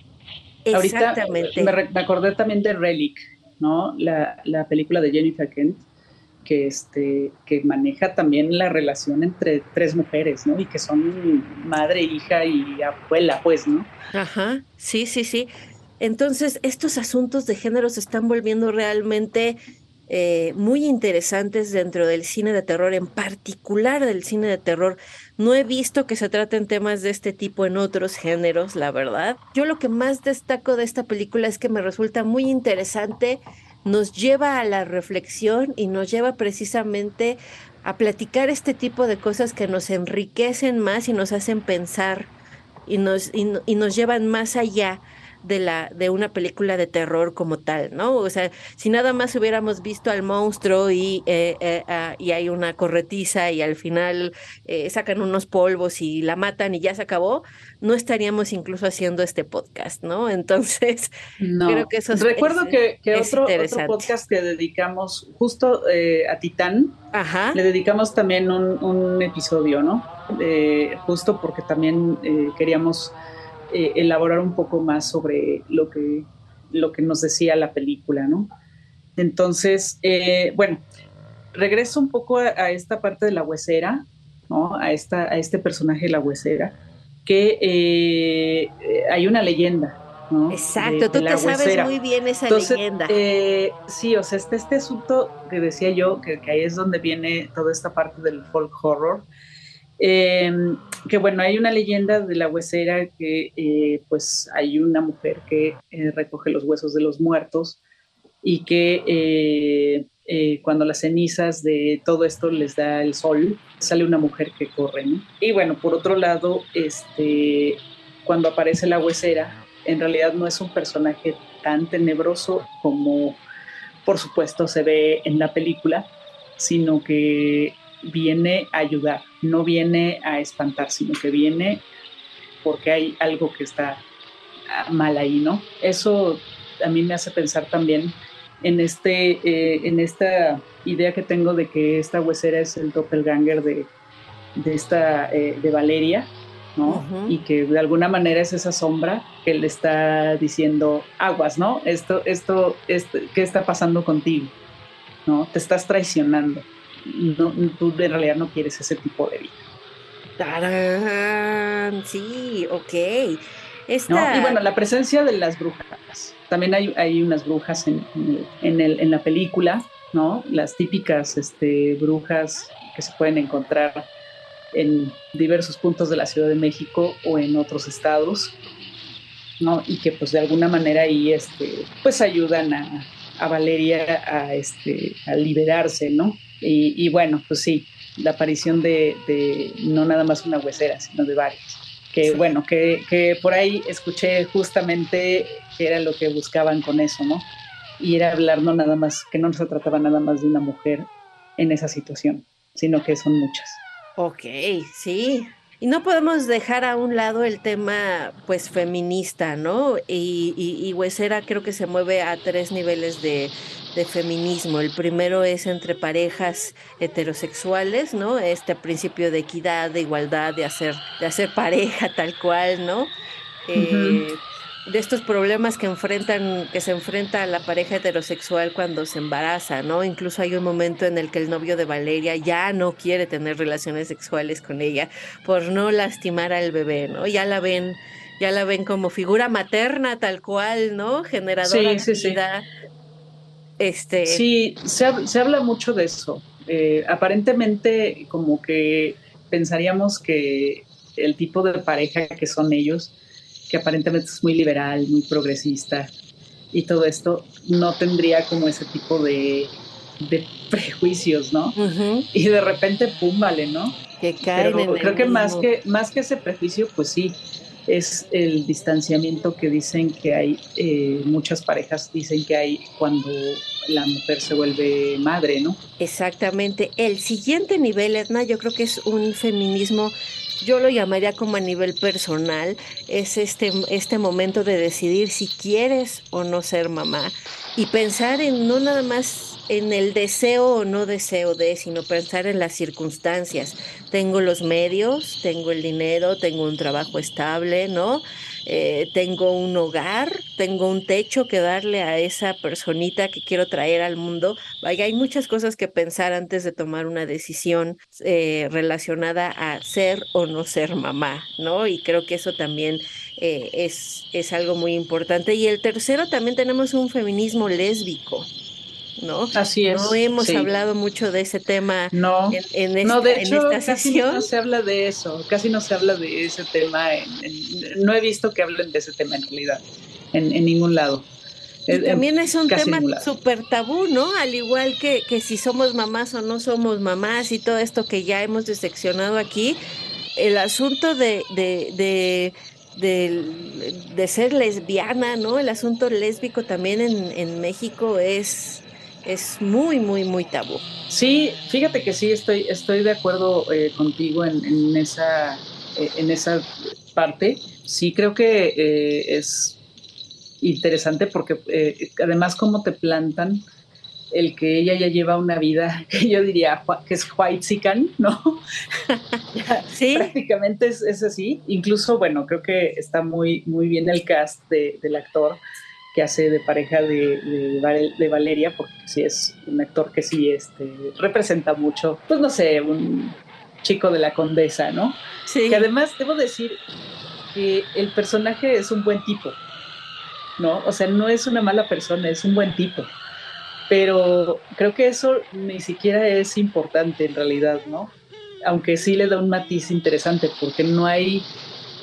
Exactamente. Ahorita me, acordé también de Relic, ¿no? La, la, película de Jennifer Kent, que, este, que maneja también la relación entre tres mujeres, ¿no? Y que son madre, hija y abuela, pues, ¿no? Ajá, sí, sí, sí. Entonces, estos asuntos de género se están volviendo realmente eh, muy interesantes dentro del cine de terror, en particular del cine de terror. No he visto que se traten temas de este tipo en otros géneros, la verdad. Yo lo que más destaco de esta película es que me resulta muy interesante nos lleva a la reflexión y nos lleva precisamente a platicar este tipo de cosas que nos enriquecen más y nos hacen pensar y nos, y, nos llevan más allá de, la, de una película de terror como tal, ¿no? O sea, si nada más hubiéramos visto al monstruo y, eh, eh, ah, y hay una corretiza y al final eh, sacan unos polvos y la matan y ya se acabó, no estaríamos incluso haciendo este podcast, ¿no? Entonces, creo que eso es Recuerdo que, otro, podcast que dedicamos justo a Titán, le dedicamos también un, episodio, ¿no? justo porque también queríamos eh, elaborar un poco más sobre lo que, lo que nos decía la película, ¿no? Entonces, eh, bueno, regreso un poco a, esta parte de la huesera, ¿no? A, esta, a este personaje de la huesera, que eh, hay una leyenda, ¿no? Exacto, tú te sabes muy bien esa leyenda. sí, o sea, este, este asunto que decía yo, que, que, ahí es donde viene toda esta parte del folk horror, Em, que bueno, hay una leyenda de la huesera que eh, pues hay una mujer que eh, recoge los huesos de los muertos y que eh, cuando las cenizas de todo esto les da el sol, sale una mujer que corre. Y bueno, por otro lado, este, cuando aparece la huesera, en realidad no es un personaje tan tenebroso como por supuesto se ve en la película, sino que viene a ayudar, no viene a espantar, sino que viene porque hay algo que está mal ahí, ¿no? Eso a mí me hace pensar también en, este, eh, en esta idea que tengo de que esta huesera es el doppelganger de, de, esta, eh, de Valeria, ¿no? Y que de alguna manera es esa sombra que le está diciendo aguas, ¿no? Esto, esto, esto ¿qué está pasando contigo? ¿No? Te estás traicionando. No, tú en realidad no quieres ese tipo de vida. ¡Tarán! Sí, ok. Y bueno, la presencia de las brujas. También hay, hay unas brujas en, en, el, en, la película, ¿no? Las típicas este, brujas que se pueden encontrar en diversos puntos de la Ciudad de México o en otros estados, ¿no? Y que pues de alguna manera ahí este, pues ayudan a, a Valeria a, este, a liberarse, ¿no? Y, y, bueno, pues sí, la aparición de, de, no nada más una huesera, sino de varias. Que bueno, que, que por ahí escuché justamente que era lo que buscaban con eso, ¿no? Y era hablar no nada más, que no se trataba nada más de una mujer en esa situación, sino que son muchas. Ok, sí. Y no podemos dejar a un lado el tema, pues, feminista, ¿no? Y, y, Huesera creo que se mueve a tres niveles de, de, feminismo. El primero es entre parejas heterosexuales, ¿no? Este principio de equidad, de igualdad, de hacer, de hacer pareja tal cual, ¿no? Eh, de estos problemas que enfrentan, que se enfrenta a la pareja heterosexual cuando se embaraza, ¿no? Incluso hay un momento en el que el novio de Valeria ya no quiere tener relaciones sexuales con ella por no lastimar al bebé, ¿no? Ya la ven, ya la ven como figura materna tal cual, ¿no? Generadora sí, de vida. Sí. Este... Sí, se, se, habla mucho de eso. Eh, aparentemente, como que pensaríamos que el tipo de pareja que son ellos que aparentemente es muy liberal, muy progresista y todo esto, no tendría como ese tipo de, de prejuicios, ¿no? Uh -huh. Y de repente, pum, vale, ¿no? Que caen Pero en creo el que mismo. más, que más que ese prejuicio, pues sí, es el distanciamiento que dicen que hay, eh, muchas parejas dicen que hay cuando la mujer se vuelve madre, ¿no? Exactamente. El siguiente nivel, Edna, yo creo que es un feminismo yo lo llamaría como a nivel personal, es este, este momento de decidir si quieres o no ser mamá y pensar en no nada más en el deseo o no deseo de, sino pensar en las circunstancias. Tengo los medios, tengo el dinero, tengo un trabajo estable, ¿no? Eh, tengo un hogar, tengo un techo que darle a esa personita que quiero traer al mundo. Vaya, hay muchas cosas que pensar antes de tomar una decisión eh, relacionada a ser o no ser mamá, ¿no? Y creo que eso también eh, es, es algo muy importante. Y el tercero, también tenemos un feminismo lésbico. ¿No? Así es. No hemos sí. hablado mucho de ese tema no. en, en, esta, no, de hecho, en esta casi sesión. no se habla de eso, casi no se habla de ese tema. En, en, no he visto que hablen de ese tema en realidad, en, ningún lado. Y también es un tema súper tabú, ¿no? Al igual que, que si somos mamás o no somos mamás y todo esto que ya hemos diseccionado aquí, el asunto de, de, de de, de, ser lesbiana, ¿no? El asunto lésbico también en, en México es, es muy, muy, muy tabú. Sí, fíjate que sí, estoy, estoy de acuerdo eh, contigo en, en, esa, eh, en esa parte. Sí, creo que eh, es interesante porque eh, además cómo te plantan el que ella ya lleva una vida que yo diría que es white sican, ¿no? sí. Prácticamente es, es, así. Incluso, bueno, creo que está muy, muy bien el cast de, del actor que hace de pareja de, de, de, Valeria, porque sí es un actor que sí este, representa mucho, pues no sé, un chico de la condesa, ¿no? Sí. Que además debo decir que el personaje es un buen tipo, ¿no? O sea, no es una mala persona, es un buen tipo. Pero creo que eso ni siquiera es importante en realidad, ¿no? aunque sí le da un matiz interesante, porque no hay,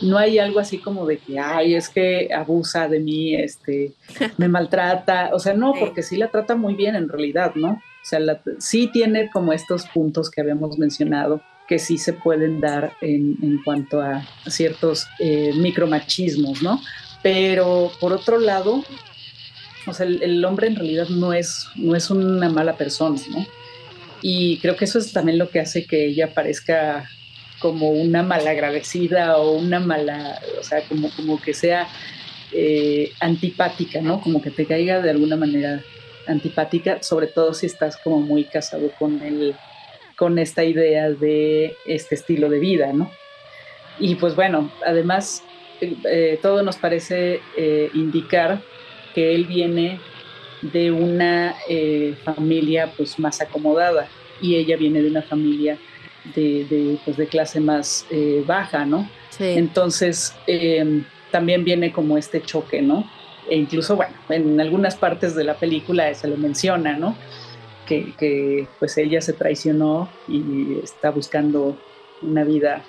no hay algo así como de que, ay, es que abusa de mí, este, me maltrata, o sea, no, porque sí la trata muy bien en realidad, ¿no? O sea, sí tiene como estos puntos que habíamos mencionado que sí se pueden dar en, en cuanto a ciertos eh, micromachismos, ¿no? Pero por otro lado, o sea, el, hombre en realidad no es, no es una mala persona, ¿no? Y creo que eso es también lo que hace que ella parezca como una malagradecida o una mala, o sea, como, como que sea eh, antipática, ¿no? Como que te caiga de alguna manera antipática, sobre todo si estás como muy casado con él, con esta idea de este estilo de vida, ¿no? Y pues bueno, además eh, todo nos parece eh, indicar que él viene de una eh, familia pues más acomodada y ella viene de una familia de, pues, de clase más eh, baja, ¿no? Entonces em, también viene como este choque, ¿no? E incluso, bueno, en algunas partes de la película se lo menciona, ¿no? Que, que pues ella se traicionó y está buscando una vida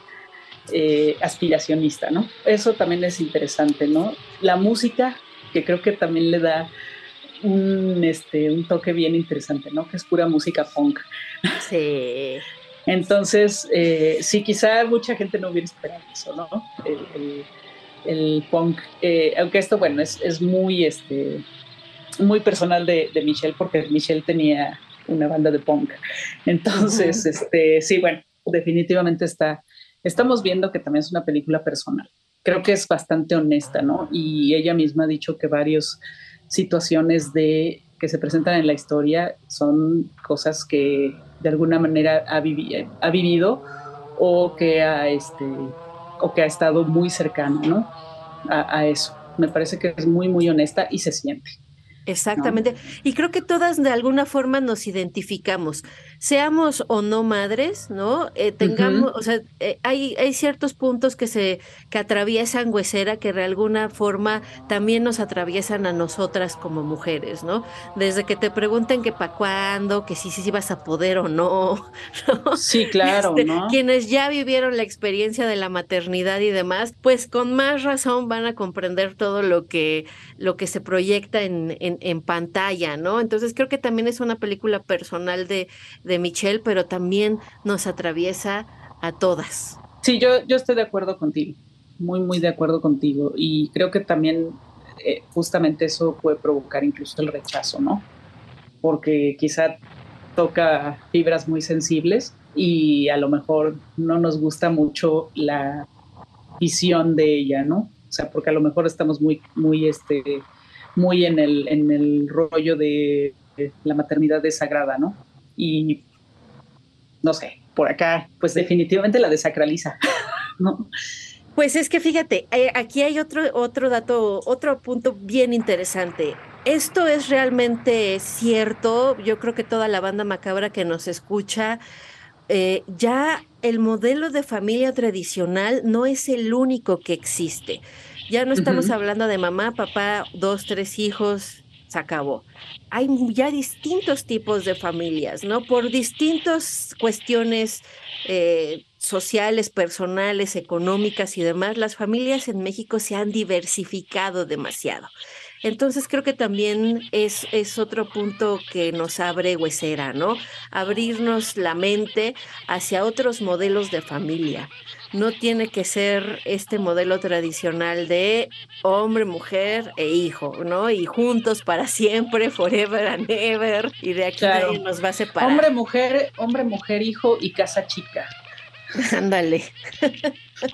eh, aspiracionista, ¿no? Eso también es interesante, ¿no? La música que creo que también le da un, este, un toque bien interesante, ¿no? Que es pura música punk. Sí. Entonces, eh, sí, quizá mucha gente no hubiera esperado eso, ¿no? El, punk, eh, aunque esto, bueno, es, es, muy, este, muy personal de, de, Michelle, porque Michelle tenía una banda de punk. Entonces, este, sí, bueno, definitivamente está, estamos viendo que también es una película personal creo que es bastante honesta, ¿no? Y ella misma ha dicho que varias situaciones de que se presentan en la historia son cosas que de alguna manera ha, ha vivido o que ha este o que ha estado muy cercano, ¿no? a eso. Me parece que es muy muy honesta y se siente. Exactamente. Y creo que todas de alguna forma nos identificamos, seamos o no madres, ¿no? Eh, tengamos, o sea, eh, hay, hay ciertos puntos que se que atraviesan huesera que de alguna forma también nos atraviesan a nosotras como mujeres, ¿no? Desde que te pregunten que para cuándo, que si sí si, vas a poder o no. Sí, claro, este, ¿no? Quienes ya vivieron la experiencia de la maternidad y demás, pues con más razón van a comprender todo lo que lo que se proyecta en en, pantalla, ¿no? Entonces creo que también es una película personal de, de Michelle, pero también nos atraviesa a todas. Sí, yo, yo estoy de acuerdo contigo, muy, muy de acuerdo contigo. Y creo que también eh, justamente eso puede provocar incluso el rechazo, ¿no? Porque quizá toca fibras muy sensibles y a lo mejor no nos gusta mucho la visión de ella, ¿no? O sea, porque a lo mejor estamos muy, muy, este, muy en el, en el rollo de, la maternidad desagrada, ¿no? Y no sé, por acá, pues definitivamente la desacraliza, ¿no? Pues es que fíjate, eh, aquí hay otro, otro dato, otro punto bien interesante. Esto es realmente cierto. Yo creo que toda la banda macabra que nos escucha, eh, ya el modelo de familia tradicional no es el único que existe. Ya no estamos hablando de mamá, papá, dos, tres hijos, se acabó. Hay ya distintos tipos de familias, ¿no? Por distintas cuestiones eh, sociales, personales, económicas y demás, las familias en México se han diversificado demasiado. Entonces creo que también es, es otro punto que nos abre huesera, ¿no? Abrirnos la mente hacia otros modelos de familia no tiene que ser este modelo tradicional de hombre, mujer e hijo, ¿no? Y juntos para siempre, forever and ever, y de aquí nadie nos va a separar. Hombre, mujer, hombre, mujer, hijo y casa chica. Ándale.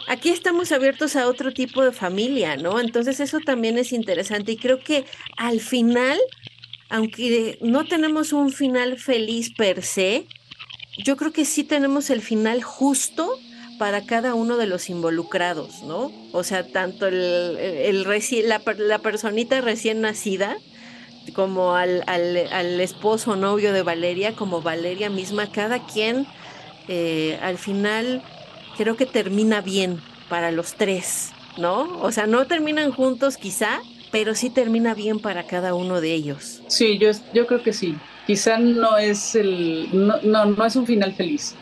Aquí estamos abiertos a otro tipo de familia, ¿no? Entonces eso también es interesante y creo que al final, aunque no tenemos un final feliz per se, yo creo que sí tenemos el final justo para cada uno de los involucrados, ¿no? O sea, tanto el, la, personita recién nacida como al, al, esposo novio de Valeria, como Valeria misma, cada quien eh, al final creo que termina bien para los tres, ¿no? O sea, no terminan juntos quizá, pero sí termina bien para cada uno de ellos. Sí, yo, yo creo que sí. Quizá no es el, no, no, no es un final feliz,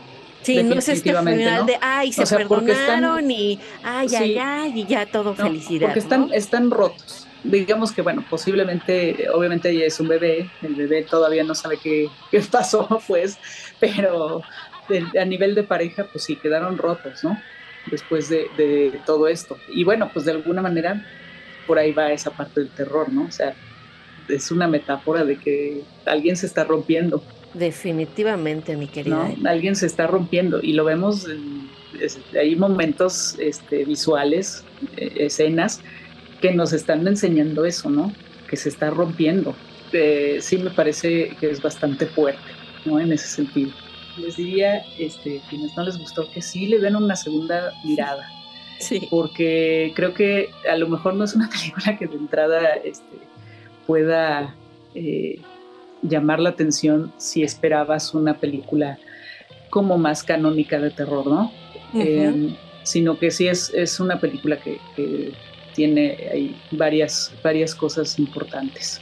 Sí, no es este final de, ay, se perdonaron y, ay, ay, ay, y ya todo felicidad. Porque están, están rotos. Digamos que, bueno, posiblemente, obviamente ella es un bebé, el bebé todavía no sabe qué, qué pasó, pues, pero a nivel de pareja, pues sí, quedaron rotos, ¿no? Después de, de todo esto. Y bueno, pues de alguna manera, por ahí va esa parte del terror, ¿no? O sea, es una metáfora de que alguien se está rompiendo Definitivamente, mi querida. Alguien se está rompiendo y lo vemos, hay momentos este, visuales, eh, escenas que nos están enseñando eso, ¿no? Que se está rompiendo. Eh, sí me parece que es bastante fuerte, ¿no? En ese sentido. Les diría, este, quienes no les gustó, que sí le den una segunda mirada. Sí. Porque creo que a lo mejor no es una película que de entrada este, pueda eh, llamar la atención si esperabas una película como más canónica de terror, ¿no? Em, sino que sí es, es una película que, tiene ahí varias, varias cosas importantes,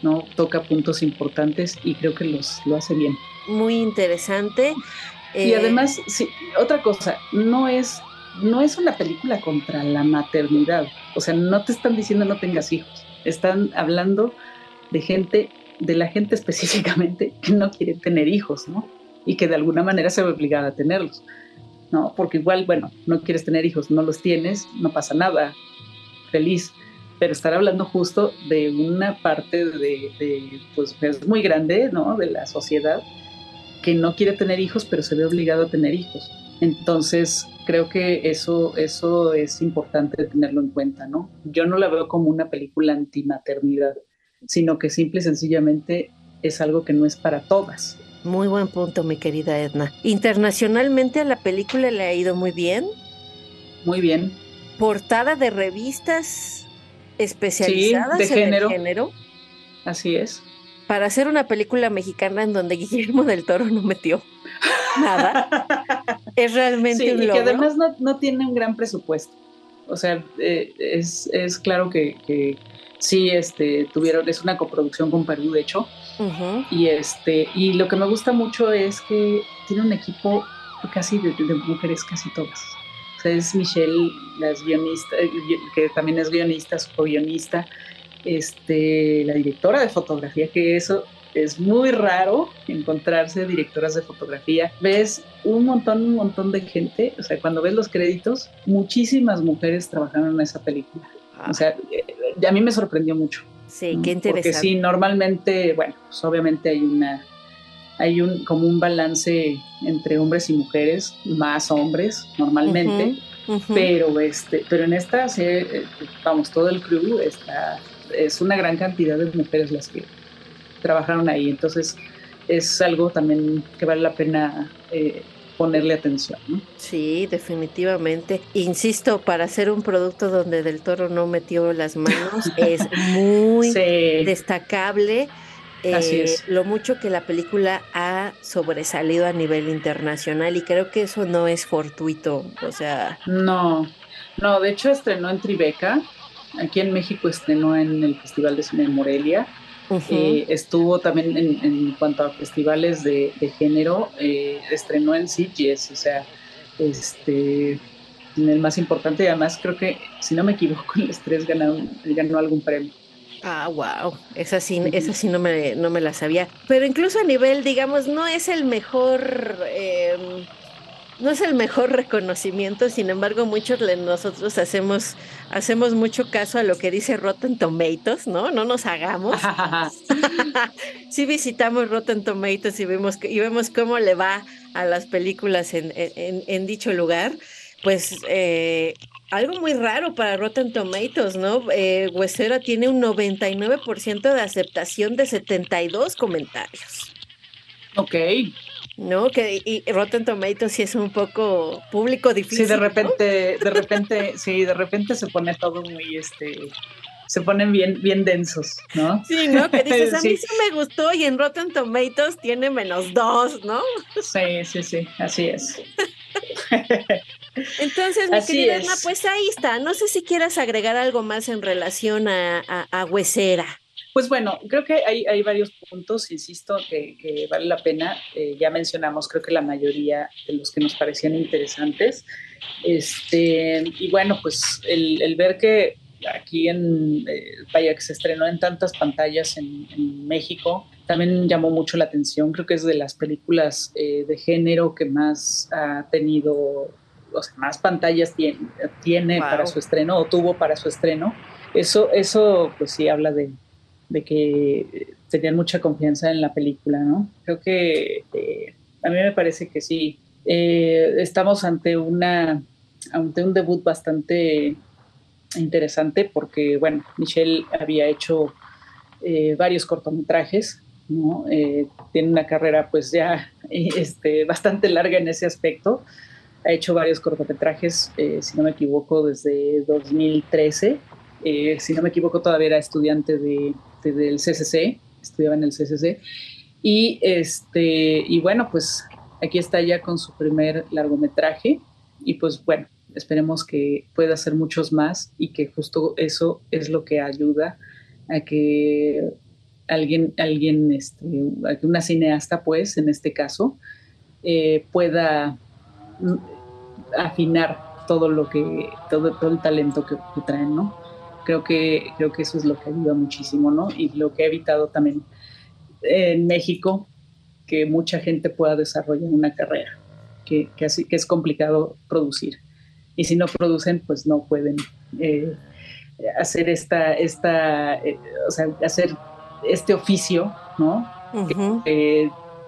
¿no? Toca puntos importantes y creo que los, lo hace bien. Muy interesante. Y eh, además, sí, otra cosa, no es, no es una película contra la maternidad. O sea, no te están diciendo no tengas hijos. Están hablando de gente de la gente específicamente que no quiere tener hijos, ¿no? Y que de alguna manera se ve obligada a tenerlos, ¿no? Porque igual, bueno, no quieres tener hijos, no los tienes, no pasa nada, feliz, pero estar hablando justo de una parte de, pues, es muy grande, ¿no? De la sociedad que no quiere tener hijos, pero se ve obligado a tener hijos. Entonces, creo que eso, eso es importante tenerlo en cuenta, ¿no? Yo no la veo como una película antimaternidad sino que simple y sencillamente es algo que no es para todas. Muy buen punto, mi querida Edna. Internacionalmente a la película le ha ido muy bien. Muy bien. Portada de revistas especializadas de en género. género. Así es. Para hacer una película mexicana en donde Guillermo del Toro no metió nada, es realmente un y que además no, tiene un gran presupuesto. O sea, eh, es, claro que sí este, tuvieron, es una coproducción con Perú, de hecho. Y este, y lo que me gusta mucho es que tiene un equipo casi de, mujeres, casi todas. O sea, es Michelle, la guionista, eh, que también es guionista, su guionista, este, la directora de fotografía, que eso es muy raro encontrarse directoras de fotografía. Ves un montón, un montón de gente, o sea, cuando ves los créditos, muchísimas mujeres trabajaron en esa película. O sea, a mí me sorprendió mucho. Sí, qué interesante. Porque sí, normalmente, bueno, pues obviamente hay una, hay un como un balance entre hombres y mujeres, más hombres normalmente, pero este, pero en esta, eh, vamos, todo el crew está, es una gran cantidad de mujeres las que trabajaron ahí, entonces es algo también que vale la pena eh, ponerle atención. Sí, definitivamente. Insisto, para hacer un producto donde Del Toro no metió las manos, es muy destacable. Así eh, es. Lo mucho que la película ha sobresalido a nivel internacional y creo que eso no es fortuito, o sea... No, no, de hecho estrenó en Tribeca, aquí en México estrenó en el Festival de Cine de Morelia, eh, estuvo también en, cuanto a festivales de, género, eh, estrenó en Sitges, o sea, este, en el más importante, y además creo que, si no me equivoco, en los tres ganó, ganó algún premio. Ah, wow, esa sí, esa sí no me, no me la sabía. Pero incluso a nivel, digamos, no es el mejor... Eh, no es el mejor reconocimiento, sin embargo, muchos de nosotros hacemos, hacemos mucho caso a lo que dice Rotten Tomatoes, ¿no? No nos hagamos. sí visitamos Rotten Tomatoes y vemos, y vemos cómo le va a las películas en, en, dicho lugar. Pues eh, algo muy raro para Rotten Tomatoes, ¿no? Eh, Huesera tiene un 99% de aceptación de 72 comentarios. Ok. ¿No? Que y Rotten Tomatoes sí es un poco público difícil. Sí, de repente, de repente, sí, de repente se pone todo muy, este, se ponen bien, bien densos, ¿no? Sí, ¿no? Que dices, a mí sí. me gustó y en Rotten Tomatoes tiene menos dos, ¿no? Sí, sí, sí, así es. Entonces, mi querida pues ahí está. No sé si quieras agregar algo más en relación a, a, a Huesera. Pues bueno, creo que hay, hay varios puntos, insisto, que, vale la pena. Eh, ya mencionamos, creo que la mayoría de los que nos parecían interesantes. Este, y bueno, pues el, ver que aquí en, eh, vaya, que se estrenó en tantas pantallas en, México, también llamó mucho la atención. Creo que es de las películas eh, de género que más ha tenido, o sea, más pantallas tiene, tiene para su estreno o tuvo para su estreno. Eso, eso pues sí habla de, de que tenían mucha confianza en la película, ¿no? Creo que eh, a mí me parece que sí, eh, estamos ante, una, ante un debut bastante interesante porque, bueno, Michelle había hecho eh, varios cortometrajes, ¿no? tiene una carrera pues ya este, bastante larga en ese aspecto. Ha hecho varios cortometrajes, si no me equivoco, desde 2013. Si no me equivoco, todavía era estudiante de, este, del CCC, estudiaba en el CCC. Y, este, y bueno, pues aquí está ya con su primer largometraje y pues bueno, esperemos que pueda hacer muchos más y que justo eso es lo que ayuda a que alguien, alguien este, una cineasta pues en este caso, eh, pueda afinar todo lo que, todo, todo el talento que, que traen, ¿no? Creo que, creo que eso es lo que ayuda muchísimo, ¿no? Y lo que ha evitado también en México que mucha gente pueda desarrollar una carrera, que, que, así, que es complicado producir. Y si no producen, pues no pueden eh, hacer esta, esta eh, o sea, hacer este oficio, ¿no?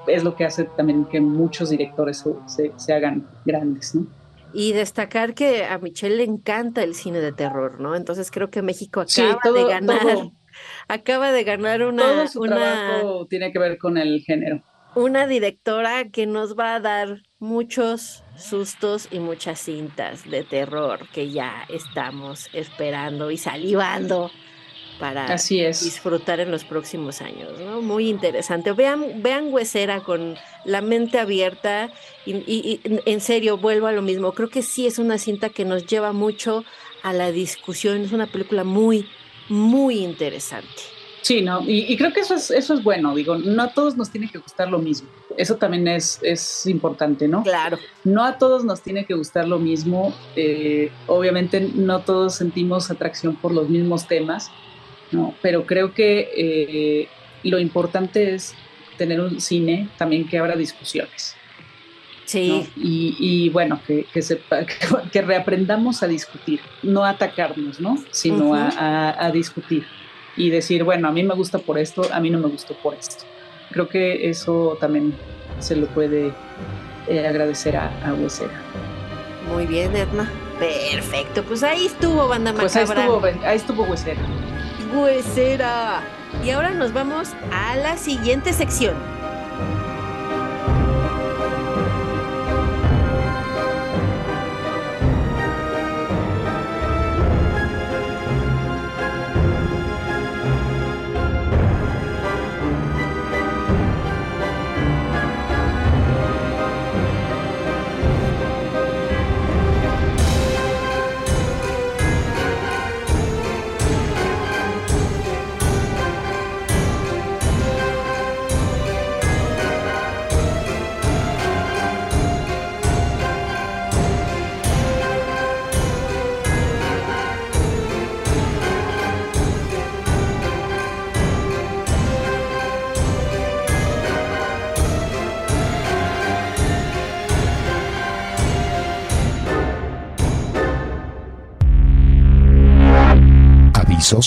es lo que hace también que muchos directores se, se hagan grandes, ¿no? Y destacar que a Michelle le encanta el cine de terror, ¿no? Entonces creo que México acaba de ganar. Acaba de ganar una. Todo su trabajo tiene que ver con el género. Una directora que nos va a dar muchos sustos y muchas cintas de terror que ya estamos esperando y salivando para Así es. disfrutar en los próximos años, ¿no? Muy interesante. Vean, vean Huesera con la mente abierta y, en serio, vuelvo a lo mismo. Creo que sí es una cinta que nos lleva mucho a la discusión. Es una película muy, muy interesante. Sí, no, y, creo que eso es, eso es bueno, digo, no a todos nos tiene que gustar lo mismo. Eso también es, es importante, ¿no? Claro. No a todos nos tiene que gustar lo mismo. Eh, obviamente no todos sentimos atracción por los mismos temas ¿no? Pero creo que eh, lo importante es tener un cine también que abra discusiones. Sí. Y, bueno, que, que, que, reaprendamos a discutir, no a atacarnos, ¿no? Sino a, discutir y decir, bueno, a mí me gusta por esto, a mí no me gustó por esto. Creo que eso también se lo puede eh, agradecer a, a Huesera. Muy bien, Edna. Perfecto, pues ahí estuvo Banda Macabra. Pues ahí estuvo, ahí estuvo Huesera Y ahora nos vamos a la siguiente sección.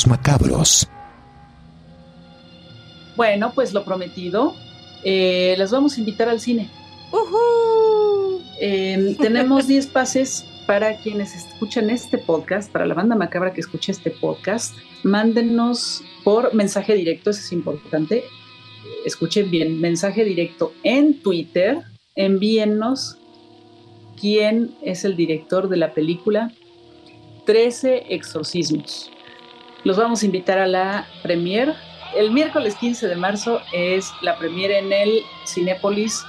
Macabros. Bueno, pues lo prometido, eh, las vamos a invitar al cine. Em, tenemos 10 pases para quienes escuchan este podcast, para la banda macabra que escucha este podcast. Mándenos por mensaje directo, eso es importante. Escuchen bien, mensaje directo en Twitter. Envíennos quién es el director de la película 13 exorcismos. Los vamos a invitar a la premier. El miércoles 15 de marzo es la premier en el Cinépolis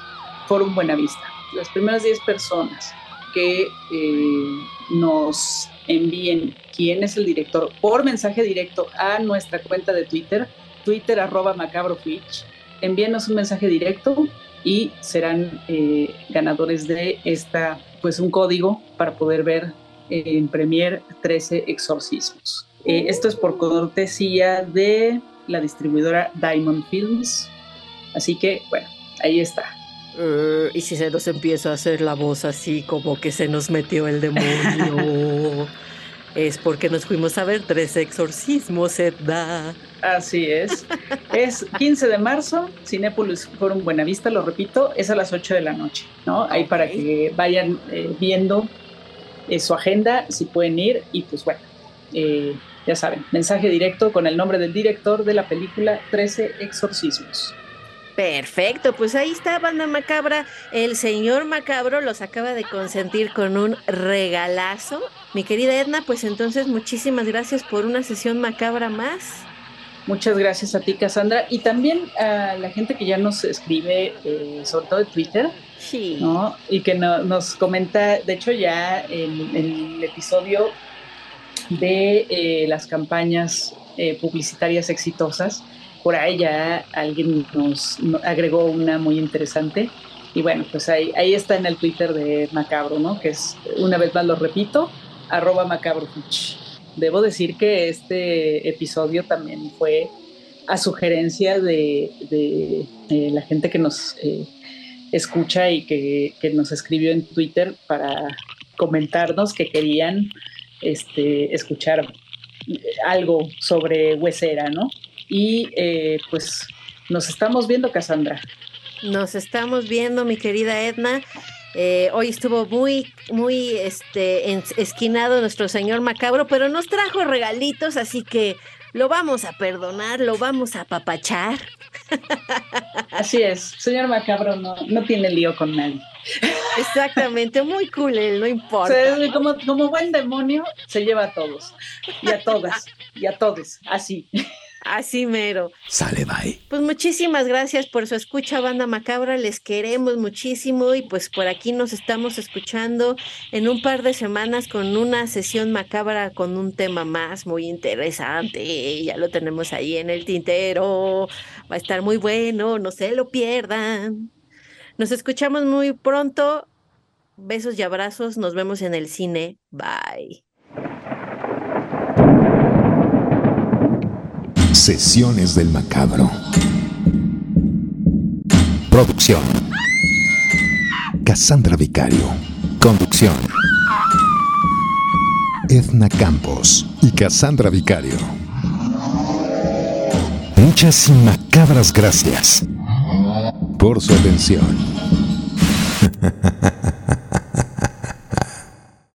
Forum Buenavista. Las primeras 10 personas que eh, nos envíen quién es el director por mensaje directo a nuestra cuenta de Twitter Twitter arroba macabrofitch. Envíenos un mensaje directo y serán eh, ganadores de esta, pues un código para poder ver en Premiere 13 exorcismos. Eh, esto es por cortesía de la distribuidora Diamond Films. Así que, bueno, ahí está. Eh, y si se nos empieza a hacer la voz así como que se nos metió el demonio, es porque nos fuimos a ver tres exorcismos, Edna. Así es. es 15 de marzo, Cinépolis Forum Buenavista, lo repito, es a las 8 de la noche, ¿no? Ahí para que vayan eh, viendo eh, su agenda, si pueden ir, y pues bueno, ya saben, mensaje directo con el nombre del director de la película 13 Exorcismos. Perfecto, pues ahí está, banda macabra. El señor macabro los acaba de consentir con un regalazo. Mi querida Edna, pues entonces muchísimas gracias por una sesión macabra más. Muchas gracias a ti, Cassandra, y también a la gente que ya nos escribe, eh, sobre todo de Twitter, sí. ¿no? Y que nos comenta, de hecho ya en, el episodio de eh, las campañas eh, publicitarias exitosas, por ahí ya alguien nos, agregó una muy interesante. Y bueno, pues ahí, ahí está en el Twitter de Macabro, ¿no? Que es, una vez más lo repito, arroba macabrofitch. Debo decir que este episodio también fue a sugerencia de, la gente que nos eh, escucha y que, nos escribió en Twitter para comentarnos que querían este, escuchar algo sobre Huesera, ¿no? Y eh, pues nos estamos viendo, Cassandra. Nos estamos viendo, mi querida Edna. Eh, hoy estuvo muy, muy este, esquinado nuestro señor macabro, pero nos trajo regalitos, así que lo vamos a perdonar, lo vamos a papachar. Así es, señor macabro no, no tiene lío con nadie. Exactamente, muy cool, no importa. como, como buen demonio, se lleva a todos, y a todas, y a todos, así. Así mero. Sale, bye. Pues muchísimas gracias por su escucha, banda macabra. Les queremos muchísimo y pues por aquí nos estamos escuchando en un par de semanas con una sesión macabra con un tema más muy interesante. Ya lo tenemos ahí en el tintero. Va a estar muy bueno, no se lo pierdan. Nos escuchamos muy pronto. Besos y abrazos. Nos vemos en el cine. Bye. Sesiones del Macabro. Producción. Cassandra Vicario. Conducción. Edna Campos y Cassandra Vicario. Muchas y macabras gracias por su atención.